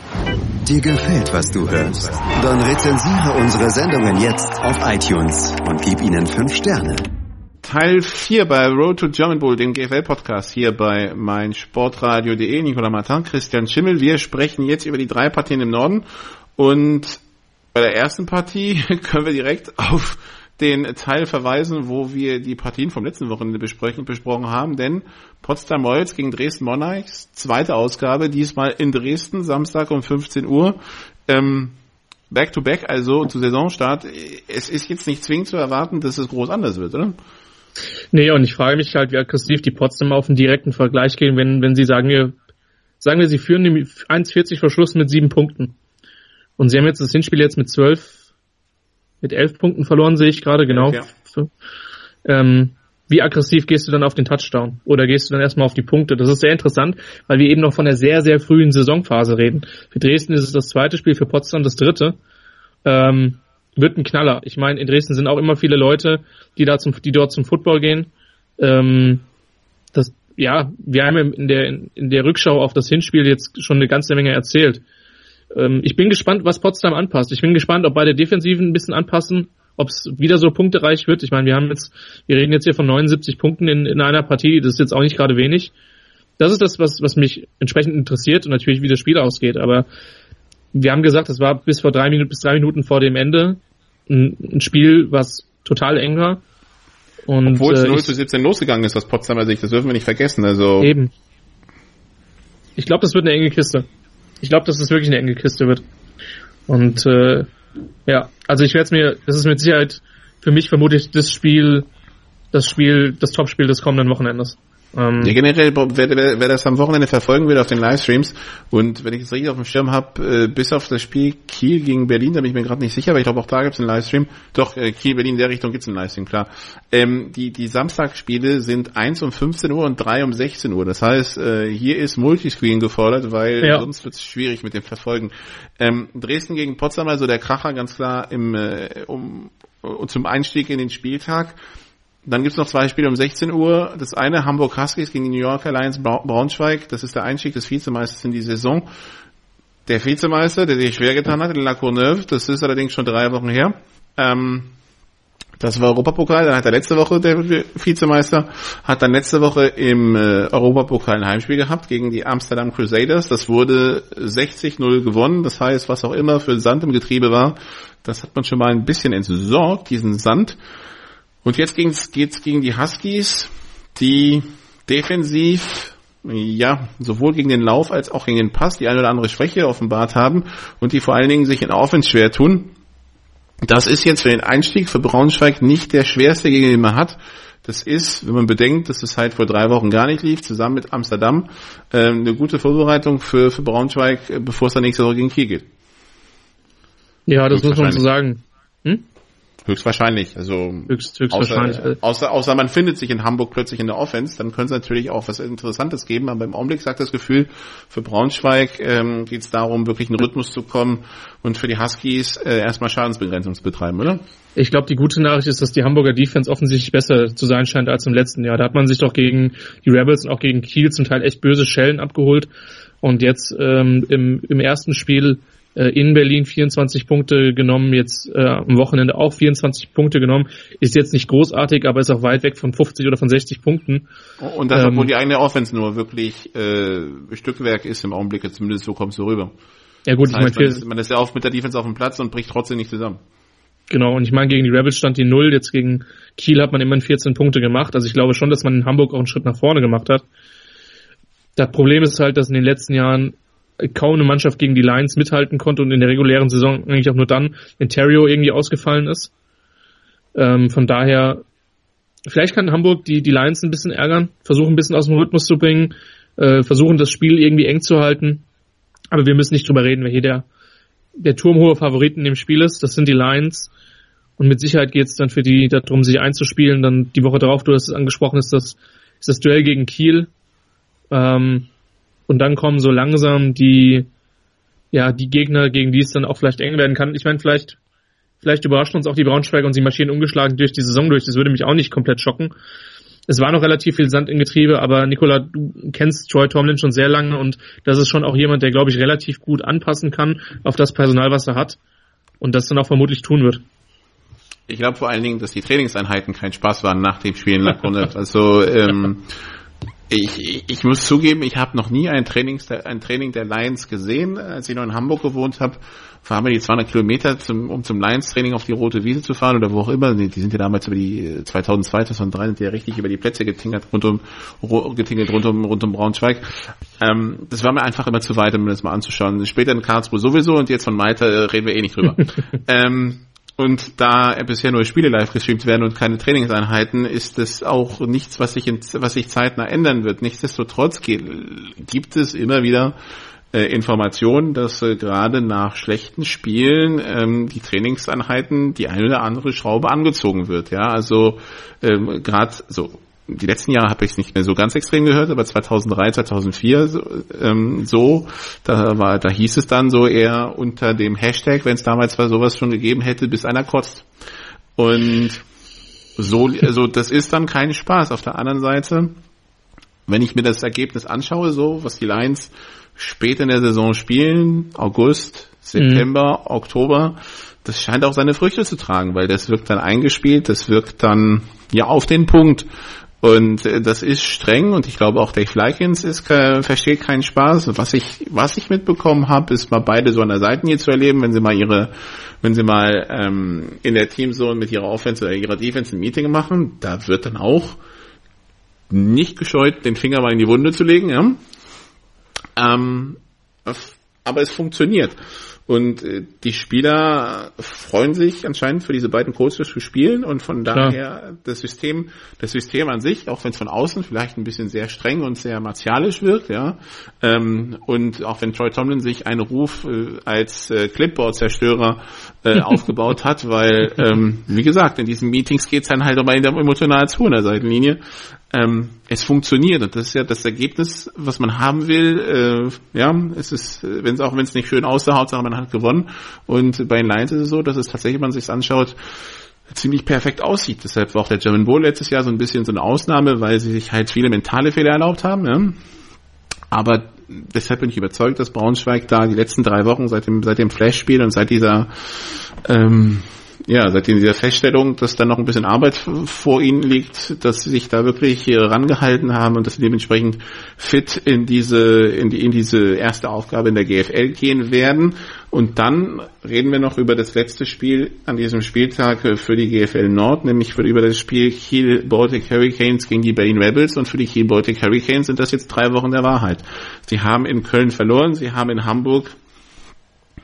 Dir gefällt, was du hörst? Dann rezensiere unsere Sendungen jetzt auf iTunes und gib ihnen fünf Sterne. Teil 4 bei Road to German Bull, dem GFL-Podcast hier bei meinsportradio.de. Nicolas Martin, Christian Schimmel. Wir sprechen jetzt über die drei Partien im Norden und bei der ersten Partie können wir direkt auf den Teil verweisen, wo wir die Partien vom letzten Wochenende besprechen, besprochen haben, denn Potsdam Royals gegen Dresden Monarchs, zweite Ausgabe, diesmal in Dresden, Samstag um 15 Uhr. Ähm, back to back, also zu Saisonstart. Es ist jetzt nicht zwingend zu erwarten, dass es groß anders wird, oder? Nee, und ich frage mich halt, wie aggressiv die Potsdam auf einen direkten Vergleich gehen, wenn, wenn sie sagen, wir, sagen wir, sie führen 1,40 Verschluss mit sieben Punkten. Und sie haben jetzt das Hinspiel jetzt mit zwölf, mit elf Punkten verloren, sehe ich gerade, genau. Ja. Ähm, wie aggressiv gehst du dann auf den Touchdown? Oder gehst du dann erstmal auf die Punkte? Das ist sehr interessant, weil wir eben noch von der sehr, sehr frühen Saisonphase reden. Für Dresden ist es das zweite Spiel, für Potsdam das dritte. Ähm, wird ein Knaller. Ich meine, in Dresden sind auch immer viele Leute, die da zum, die dort zum Football gehen. Ähm, das, ja, wir haben in der, in der Rückschau auf das Hinspiel jetzt schon eine ganze Menge erzählt. Ähm, ich bin gespannt, was Potsdam anpasst. Ich bin gespannt, ob beide Defensiven ein bisschen anpassen, ob es wieder so punktereich wird. Ich meine, wir haben jetzt, wir reden jetzt hier von 79 Punkten in, in einer Partie. Das ist jetzt auch nicht gerade wenig. Das ist das, was, was mich entsprechend interessiert und natürlich, wie das Spiel ausgeht. Aber wir haben gesagt, das war bis vor drei Minuten, bis drei Minuten vor dem Ende ein, ein Spiel, was total eng war. Und, Obwohl es äh, 0 zu 17 losgegangen ist aus Potsdamer Sicht, das dürfen wir nicht vergessen. Also eben. Ich glaube, das wird eine enge Kiste. Ich glaube, dass es wirklich eine enge Kiste wird. Und äh, ja, also ich werde es mir, das ist mit Sicherheit für mich vermutlich das Spiel, das Spiel, das Topspiel des kommenden Wochenendes. Ähm, ja, generell, wer, wer, das am Wochenende verfolgen will auf den Livestreams und wenn ich es richtig auf dem Schirm habe, äh, bis auf das Spiel Kiel gegen Berlin, da bin ich mir gerade nicht sicher, aber ich glaube auch da gibt es einen Livestream. Doch, äh, Kiel, Berlin, in der Richtung gibt es einen Livestream, klar. Ähm, die, die Samstagsspiele sind 1 um 15 Uhr und 3 um 16 Uhr. Das heißt, äh, hier ist Multiscreen gefordert, weil ja. sonst wird es schwierig mit dem Verfolgen. Ähm, Dresden gegen Potsdam, also der Kracher ganz klar im, äh, um, zum Einstieg in den Spieltag. Dann gibt's noch zwei Spiele um 16 Uhr. Das eine Hamburg Huskies gegen die New York Alliance Braunschweig. Das ist der Einstieg des Vizemeisters in die Saison. Der Vizemeister, der sich schwer getan hat, La Courneuve, das ist allerdings schon drei Wochen her. Ähm, das war Europapokal, dann hat er letzte Woche der Vizemeister, hat dann letzte Woche im äh, Europapokal ein Heimspiel gehabt gegen die Amsterdam Crusaders. Das wurde 60-0 gewonnen. Das heißt, was auch immer für Sand im Getriebe war, das hat man schon mal ein bisschen entsorgt, diesen Sand. Und jetzt geht's, geht's gegen die Huskies, die defensiv ja, sowohl gegen den Lauf als auch gegen den Pass die eine oder andere Schwäche offenbart haben und die vor allen Dingen sich in Offense schwer tun. Das ist jetzt für den Einstieg für Braunschweig nicht der schwerste, gegen den man hat. Das ist, wenn man bedenkt, dass es halt vor drei Wochen gar nicht lief, zusammen mit Amsterdam, äh, eine gute Vorbereitung für, für Braunschweig, äh, bevor es dann nächste Woche gegen Kiel geht. Ja, das muss man so sagen. Höchstwahrscheinlich. Also Höchst, höchstwahrscheinlich. Außer, außer, außer man findet sich in Hamburg plötzlich in der Offense, dann könnte es natürlich auch was Interessantes geben. Aber im Augenblick sagt das Gefühl, für Braunschweig ähm, geht es darum, wirklich einen Rhythmus zu kommen und für die Huskies äh, erstmal Schadensbegrenzung zu betreiben, oder? Ich glaube, die gute Nachricht ist, dass die Hamburger Defense offensichtlich besser zu sein scheint als im letzten Jahr. Da hat man sich doch gegen die Rebels und auch gegen Kiel zum Teil echt böse Schellen abgeholt. Und jetzt ähm, im, im ersten Spiel äh, in Berlin 24 Punkte genommen, jetzt äh, am Wochenende auch 24 Punkte genommen. Ist jetzt nicht großartig, aber ist auch weit weg von 50 oder von 60 Punkten. Und das, ähm, obwohl die eigene Offense nur wirklich äh, Stückwerk ist im Augenblick, zumindest so kommt es so rüber. Ja gut, das heißt, ich meine, man, ist, man ist ja oft mit der Defense auf dem Platz und bricht trotzdem nicht zusammen. Genau, und ich meine, gegen die Rebels stand die Null, jetzt gegen Kiel hat man immerhin 14 Punkte gemacht. Also ich glaube schon, dass man in Hamburg auch einen Schritt nach vorne gemacht hat. Das Problem ist halt, dass in den letzten Jahren kaum eine Mannschaft gegen die Lions mithalten konnte und in der regulären Saison eigentlich auch nur dann Ontario irgendwie ausgefallen ist. Ähm, von daher, vielleicht kann Hamburg die, die Lions ein bisschen ärgern, versuchen ein bisschen aus dem Rhythmus zu bringen, äh, versuchen das Spiel irgendwie eng zu halten. Aber wir müssen nicht drüber reden, wer hier der, der turmhohe Favorit in dem Spiel ist. Das sind die Lions. Und mit Sicherheit geht es dann für die darum, sich einzuspielen. Dann die Woche darauf, du hast es angesprochen, ist das, ist das Duell gegen Kiel. Ähm, und dann kommen so langsam die, ja, die Gegner, gegen die es dann auch vielleicht eng werden kann. Ich meine, vielleicht, vielleicht überraschen uns auch die Braunschweiger und sie marschieren ungeschlagen durch die Saison durch. Das würde mich auch nicht komplett schocken. Es war noch relativ viel Sand im Getriebe, aber Nicola, du kennst Troy Tomlin schon sehr lange und das ist schon auch jemand, der, glaube ich, relativ gut anpassen kann auf das Personal, was er hat und das dann auch vermutlich tun wird. Ich glaube vor allen Dingen, dass die Trainingseinheiten kein Spaß waren nach dem Spiel in Laconet. Also ähm, ich, ich muss zugeben, ich habe noch nie ein, Trainings, ein Training der Lions gesehen. Als ich noch in Hamburg gewohnt habe, fahren wir die 200 Kilometer, zum, um zum Lions-Training auf die Rote Wiese zu fahren oder wo auch immer. Die, die sind ja damals über die 2002, 2003 sind ja richtig über die Plätze getingert rund um, getingelt rund um, rund um Braunschweig. Ähm, das war mir einfach immer zu weit, um mir das mal anzuschauen. Später in Karlsruhe sowieso und jetzt von Malta reden wir eh nicht drüber. ähm, und da bisher nur Spiele live gestreamt werden und keine Trainingseinheiten, ist das auch nichts, was sich, in, was sich zeitnah ändern wird. Nichtsdestotrotz gibt es immer wieder äh, Informationen, dass äh, gerade nach schlechten Spielen ähm, die Trainingseinheiten die eine oder andere Schraube angezogen wird. Ja, also ähm, gerade so die letzten Jahre habe ich es nicht mehr so ganz extrem gehört, aber 2003, 2004 so, ähm, so da war, da hieß es dann so eher unter dem Hashtag, wenn es damals war sowas schon gegeben hätte, bis einer kotzt. Und so, also das ist dann kein Spaß. Auf der anderen Seite, wenn ich mir das Ergebnis anschaue, so was die Lions spät in der Saison spielen, August, September, mhm. Oktober, das scheint auch seine Früchte zu tragen, weil das wirkt dann eingespielt, das wirkt dann ja auf den Punkt. Und äh, das ist streng und ich glaube auch Dave Likens ist, versteht keinen Spaß. Was ich, was ich mitbekommen habe, ist mal beide so an der Seitenlinie zu erleben, wenn sie mal ihre, wenn sie mal ähm, in der Teamzone mit ihrer Offense oder ihrer Defense ein Meeting machen, da wird dann auch nicht gescheut, den Finger mal in die Wunde zu legen. Ja? Ähm, aber es funktioniert. Und äh, die Spieler freuen sich anscheinend für diese beiden Coaches zu spielen und von daher Klar. das System, das System an sich, auch wenn es von außen vielleicht ein bisschen sehr streng und sehr martialisch wirkt, ja, ähm, und auch wenn Troy Tomlin sich einen Ruf äh, als äh, Clipboard-Zerstörer äh, aufgebaut hat, weil, ähm, wie gesagt, in diesen Meetings geht es dann halt immer emotional zu in der Seitenlinie ähm, es funktioniert und das ist ja das Ergebnis, was man haben will. Äh, ja, es ist, wenn es auch wenn es nicht schön aussah, Hauptsache man hat gewonnen. Und bei den Lions ist es so, dass es tatsächlich, wenn man sich anschaut, ziemlich perfekt aussieht. Deshalb war auch der German Bowl letztes Jahr so ein bisschen so eine Ausnahme, weil sie sich halt viele mentale Fehler erlaubt haben. Ja? Aber deshalb bin ich überzeugt, dass Braunschweig da die letzten drei Wochen seit dem seit dem Flash-Spiel und seit dieser ähm, ja, seitdem dieser Feststellung, dass da noch ein bisschen Arbeit vor ihnen liegt, dass sie sich da wirklich rangehalten haben und dass sie dementsprechend fit in diese, in die, in diese erste Aufgabe in der GFL gehen werden. Und dann reden wir noch über das letzte Spiel an diesem Spieltag für die GFL Nord, nämlich über das Spiel Kiel Baltic Hurricanes gegen die Berlin Rebels. Und für die Kiel Baltic Hurricanes sind das jetzt drei Wochen der Wahrheit. Sie haben in Köln verloren, sie haben in Hamburg,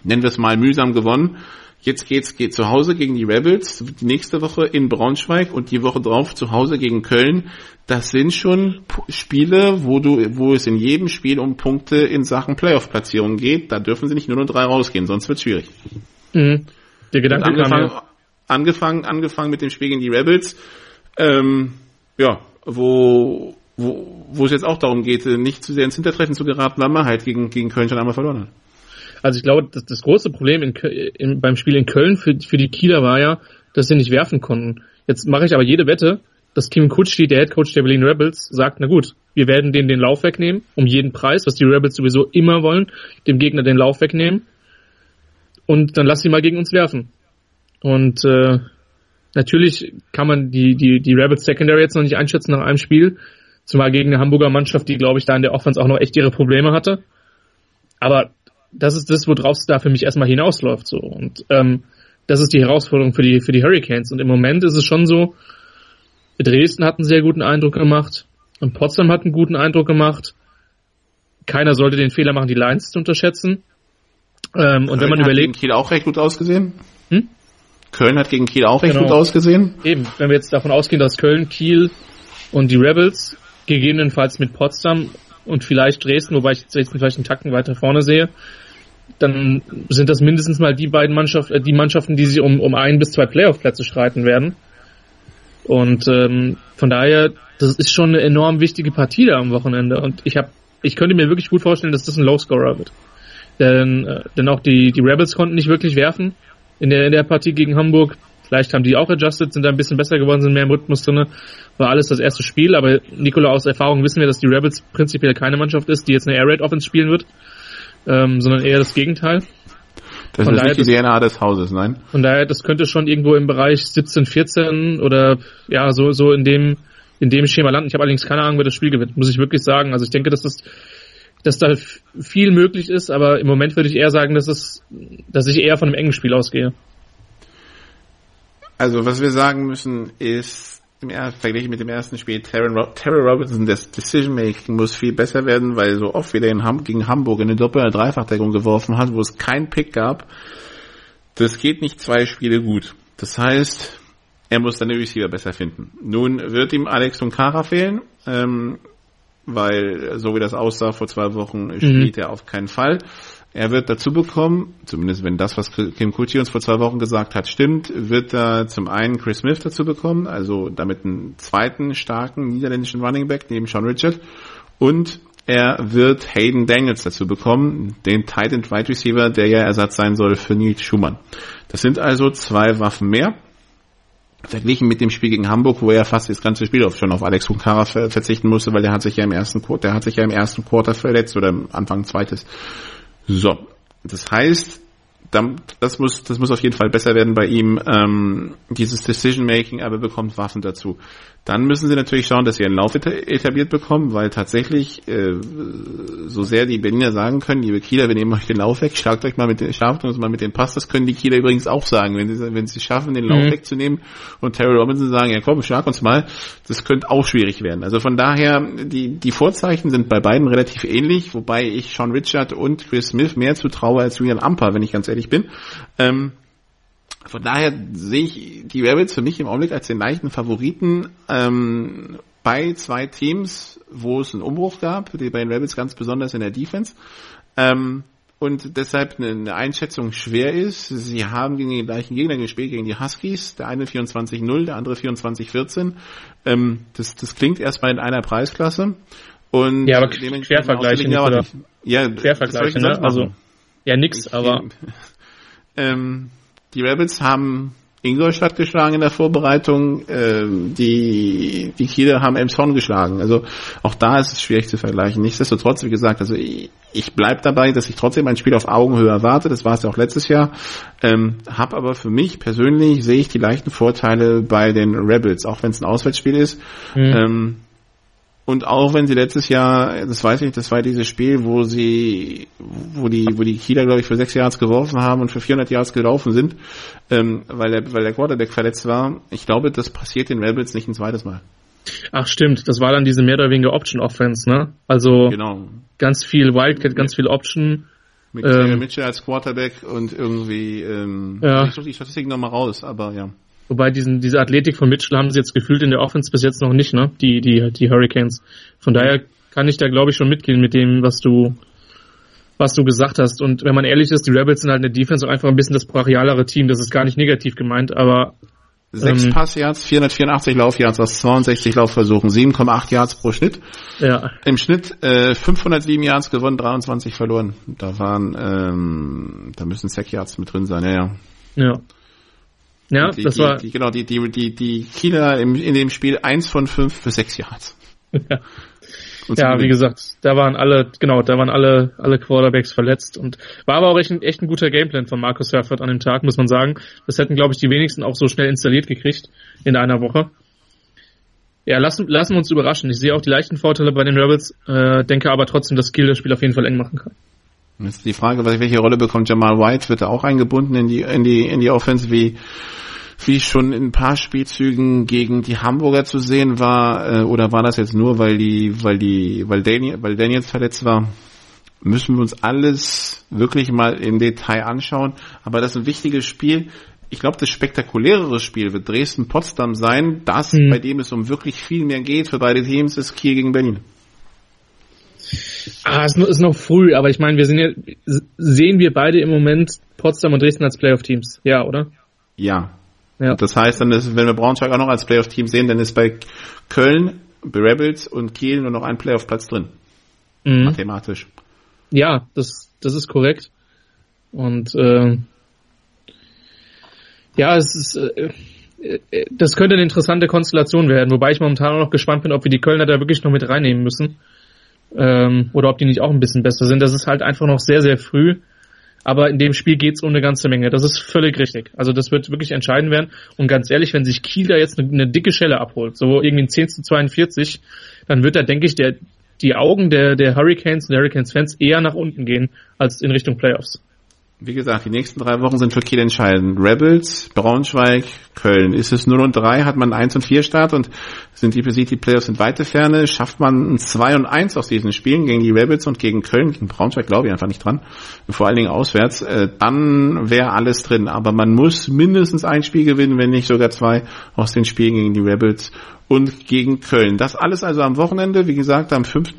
nennen wir es mal, mühsam gewonnen. Jetzt geht's geht zu Hause gegen die Rebels, die nächste Woche in Braunschweig und die Woche drauf zu Hause gegen Köln. Das sind schon Spiele, wo du, wo es in jedem Spiel um Punkte in Sachen Playoff-Platzierung geht. Da dürfen sie nicht nur nur drei rausgehen, sonst wird's schwierig. Mhm. Der Gedanke angefangen, kam, ja. angefangen, angefangen mit dem Spiel gegen die Rebels, ähm, ja, wo, wo, wo es jetzt auch darum geht, nicht zu sehr ins Hintertreffen zu geraten, weil man halt gegen, gegen Köln schon einmal verloren hat. Also ich glaube, das, das große Problem in, in, beim Spiel in Köln für, für die Kieler war ja, dass sie nicht werfen konnten. Jetzt mache ich aber jede Wette, dass Kim Kutschli, der Head Coach der Berlin Rebels, sagt, na gut, wir werden denen den Lauf wegnehmen, um jeden Preis, was die Rebels sowieso immer wollen, dem Gegner den Lauf wegnehmen. Und dann lass sie mal gegen uns werfen. Und äh, natürlich kann man die, die, die Rebels Secondary jetzt noch nicht einschätzen nach einem Spiel, zumal gegen eine Hamburger Mannschaft, die, glaube ich, da in der Offense auch noch echt ihre Probleme hatte. Aber das ist das, worauf es da für mich erstmal hinausläuft. So. Und ähm, das ist die Herausforderung für die, für die Hurricanes. Und im Moment ist es schon so, Dresden hat einen sehr guten Eindruck gemacht und Potsdam hat einen guten Eindruck gemacht. Keiner sollte den Fehler machen, die Lions zu unterschätzen. Ähm, und wenn man überlegt. Kiel auch recht gut ausgesehen. Hm? Köln hat gegen Kiel auch recht genau. gut ausgesehen. Eben, wenn wir jetzt davon ausgehen, dass Köln, Kiel und die Rebels gegebenenfalls mit Potsdam und vielleicht Dresden, wobei ich jetzt vielleicht einen Takten weiter vorne sehe, dann sind das mindestens mal die beiden Mannschaften, äh, die Mannschaften, die sich um, um ein bis zwei Playoff-Plätze streiten werden. Und ähm, von daher, das ist schon eine enorm wichtige Partie da am Wochenende. Und ich habe, ich könnte mir wirklich gut vorstellen, dass das ein Low-Scorer wird. Denn, äh, denn auch die, die Rebels konnten nicht wirklich werfen in der, in der Partie gegen Hamburg. Vielleicht haben die auch adjusted, sind da ein bisschen besser geworden, sind mehr im Rhythmus drin. War alles das erste Spiel, aber Nikola aus Erfahrung wissen wir, dass die Rebels prinzipiell keine Mannschaft ist, die jetzt eine Air Raid Offense spielen wird, ähm, sondern eher das Gegenteil. Das von ist daher, nicht die DNA des Hauses, nein. Von daher, das könnte schon irgendwo im Bereich 17, 14 oder ja, so, so in dem, in dem Schema landen. Ich habe allerdings keine Ahnung, wer das Spiel gewinnt, muss ich wirklich sagen. Also ich denke, dass das, dass da viel möglich ist, aber im Moment würde ich eher sagen, dass es, dass ich eher von einem engen Spiel ausgehe. Also was wir sagen müssen ist, im verglichen mit dem ersten Spiel, Terry Robinson, das Decision Making muss viel besser werden, weil so oft wieder in Ham gegen Hamburg in eine Doppel- oder Dreifachdeckung geworfen hat, wo es keinen Pick gab. Das geht nicht zwei Spiele gut. Das heißt, er muss seine Receiver besser finden. Nun wird ihm Alex und Kara fehlen, ähm, weil so wie das aussah vor zwei Wochen, mhm. spielt mhm. er auf keinen Fall. Er wird dazu bekommen, zumindest wenn das, was Kim Kuti uns vor zwei Wochen gesagt hat, stimmt, wird er zum einen Chris Smith dazu bekommen, also damit einen zweiten starken niederländischen Running Back neben Sean Richard und er wird Hayden Daniels dazu bekommen, den Tight End Wide Receiver, der ja Ersatz sein soll für Nils Schumann. Das sind also zwei Waffen mehr. Verglichen mit dem Spiel gegen Hamburg, wo er fast das ganze Spiel schon auf Alex Hunkara verzichten musste, weil der hat sich ja im ersten Quarter, der hat sich ja im ersten Quarter verletzt oder am Anfang zweites. So, das heißt, das muss, das muss auf jeden Fall besser werden bei ihm, ähm, dieses Decision Making, aber bekommt Waffen dazu. Dann müssen sie natürlich schauen, dass sie einen Lauf etabliert bekommen, weil tatsächlich, äh, so sehr die Berliner sagen können, liebe Kieler, wir nehmen euch den Lauf weg, schlagt euch mal mit den, schlaft uns mal mit den Pass, das können die Kieler übrigens auch sagen, wenn sie, wenn sie schaffen, den Lauf mhm. wegzunehmen und Terry Robinson sagen, ja komm, schlag uns mal, das könnte auch schwierig werden. Also von daher, die, die Vorzeichen sind bei beiden relativ ähnlich, wobei ich Sean Richard und Chris Smith mehr zutraue als Julian Amper, wenn ich ganz ehrlich bin. Ähm, von daher sehe ich die Rebels für mich im Augenblick als den leichten Favoriten ähm, bei zwei Teams, wo es einen Umbruch gab, die bei den Rebels ganz besonders in der Defense. Ähm, und deshalb eine, Einschätzung schwer ist. Sie haben gegen den gleichen Gegner gespielt, gegen die Huskies, der eine 24-0, der andere 24-14. Ähm, das, das klingt erstmal in einer Preisklasse. Und ja, aber Quervergleiche, ja, ja, Quervergleiche, ne? Also, ja, nix, aber. Ähm, die Rebels haben Ingolstadt geschlagen in der Vorbereitung, äh, die, die Kieler haben Elmshorn geschlagen. Also auch da ist es schwierig zu vergleichen. Nichtsdestotrotz, wie gesagt, also ich, ich bleib dabei, dass ich trotzdem ein Spiel auf Augenhöhe erwarte. Das war es ja auch letztes Jahr. Ähm, hab aber für mich persönlich sehe ich die leichten Vorteile bei den Rebels, auch wenn es ein Auswärtsspiel ist. Mhm. Ähm, und auch wenn sie letztes Jahr, das weiß ich, das war dieses Spiel, wo sie, wo die, wo die Kieler, glaube ich, für sechs Yards geworfen haben und für 400 Yards gelaufen sind, ähm, weil der, weil der Quarterback verletzt war. Ich glaube, das passiert den Rebels nicht ein zweites Mal. Ach stimmt, das war dann diese mehr oder weniger Option Offense, ne? Also genau. ganz viel Wildcat, ganz viel Option. Mit ähm, Mitchell als Quarterback und irgendwie, ähm, ja. ich suche die Statistik nochmal raus, aber ja. Wobei diesen, diese Athletik von Mitchell haben sie jetzt gefühlt in der Offense bis jetzt noch nicht, ne? Die, die, die Hurricanes. Von daher kann ich da glaube ich schon mitgehen mit dem, was du, was du gesagt hast. Und wenn man ehrlich ist, die Rebels sind halt eine Defense auch einfach ein bisschen das brachialere Team. Das ist gar nicht negativ gemeint, aber Sechs ähm, Passyards, 484 Laufyards aus 62 Laufversuchen, 7,8 Yards pro Schnitt. Ja. Im Schnitt äh, 507 Yards gewonnen, 23 verloren. Da waren, ähm, da müssen Sack Yards mit drin sein, ja, ja. Ja. Ja, die, das die, war. Die, genau, die, die, die, die Kieler im, in dem Spiel eins von fünf für sechs Yards. Ja. ja, wie gesagt, da waren alle, genau, da waren alle, alle Quarterbacks verletzt und war aber auch echt ein, echt ein guter Gameplan von Markus Herford an dem Tag, muss man sagen. Das hätten, glaube ich, die wenigsten auch so schnell installiert gekriegt in einer Woche. Ja, lassen, lassen wir uns überraschen. Ich sehe auch die leichten Vorteile bei den Rebels, äh, denke aber trotzdem, dass Kiel das Spiel auf jeden Fall eng machen kann. Jetzt die Frage, welche Rolle bekommt Jamal White? Wird er auch eingebunden in die, in die, in die Offense, wie, wie schon in ein paar Spielzügen gegen die Hamburger zu sehen war, äh, oder war das jetzt nur, weil die, weil die, weil Daniel, weil Daniels verletzt war? Müssen wir uns alles wirklich mal im Detail anschauen. Aber das ist ein wichtiges Spiel. Ich glaube, das spektakulärere Spiel wird Dresden-Potsdam sein. Das, mhm. bei dem es um wirklich viel mehr geht für beide Teams, ist Kiel gegen Berlin. Ah, es ist noch früh, aber ich meine, wir sind ja, sehen wir beide im Moment Potsdam und Dresden als Playoff-Teams. Ja, oder? Ja. ja. Das heißt, dann ist, wenn wir Braunschweig auch noch als Playoff-Team sehen, dann ist bei Köln, Rebels und Kiel nur noch ein Playoff-Platz drin. Mhm. Mathematisch. Ja, das, das ist korrekt. Und äh, ja, es ist äh, äh, das könnte eine interessante Konstellation werden, wobei ich momentan auch noch gespannt bin, ob wir die Kölner da wirklich noch mit reinnehmen müssen ähm, oder ob die nicht auch ein bisschen besser sind. Das ist halt einfach noch sehr, sehr früh. Aber in dem Spiel geht's um eine ganze Menge. Das ist völlig richtig. Also das wird wirklich entscheidend werden. Und ganz ehrlich, wenn sich Kiel da jetzt eine, eine dicke Schelle abholt, so irgendwie ein 10 zu 42, dann wird da, denke ich, der, die Augen der, der Hurricanes und der Hurricanes-Fans eher nach unten gehen als in Richtung Playoffs. Wie gesagt, die nächsten drei Wochen sind für Kiel entscheidend. Rebels, Braunschweig, Köln. Ist es 0 und 3, hat man 1 und 4 Start und sind die City Playoffs in weite Ferne, schafft man ein 2 und 1 aus diesen Spielen gegen die Rebels und gegen Köln, gegen Braunschweig glaube ich einfach nicht dran, vor allen Dingen auswärts, äh, dann wäre alles drin. Aber man muss mindestens ein Spiel gewinnen, wenn nicht sogar zwei aus den Spielen gegen die Rebels und gegen Köln. Das alles also am Wochenende. Wie gesagt, am 5.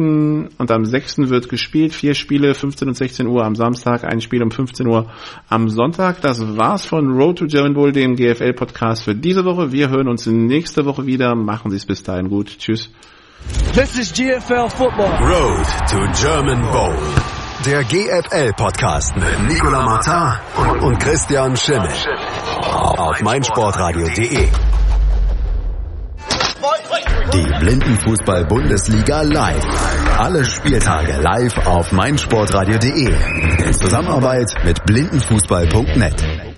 und am 6. wird gespielt. Vier Spiele, 15 und 16 Uhr am Samstag, ein Spiel um 15 Uhr am Sonntag. Das war's von Road to German Bowl, dem GFL-Podcast für diese Woche. Wir hören uns nächste Woche wieder. Machen Sie es bis dahin gut. Tschüss. This is GFL Football. Road to German Bowl. Der GFL-Podcast mit Nicola Martin und Christian Schimmel. Auf meinsportradio.de. Die Blindenfußball-Bundesliga live. Alle Spieltage live auf meinsportradio.de. In Zusammenarbeit mit blindenfußball.net.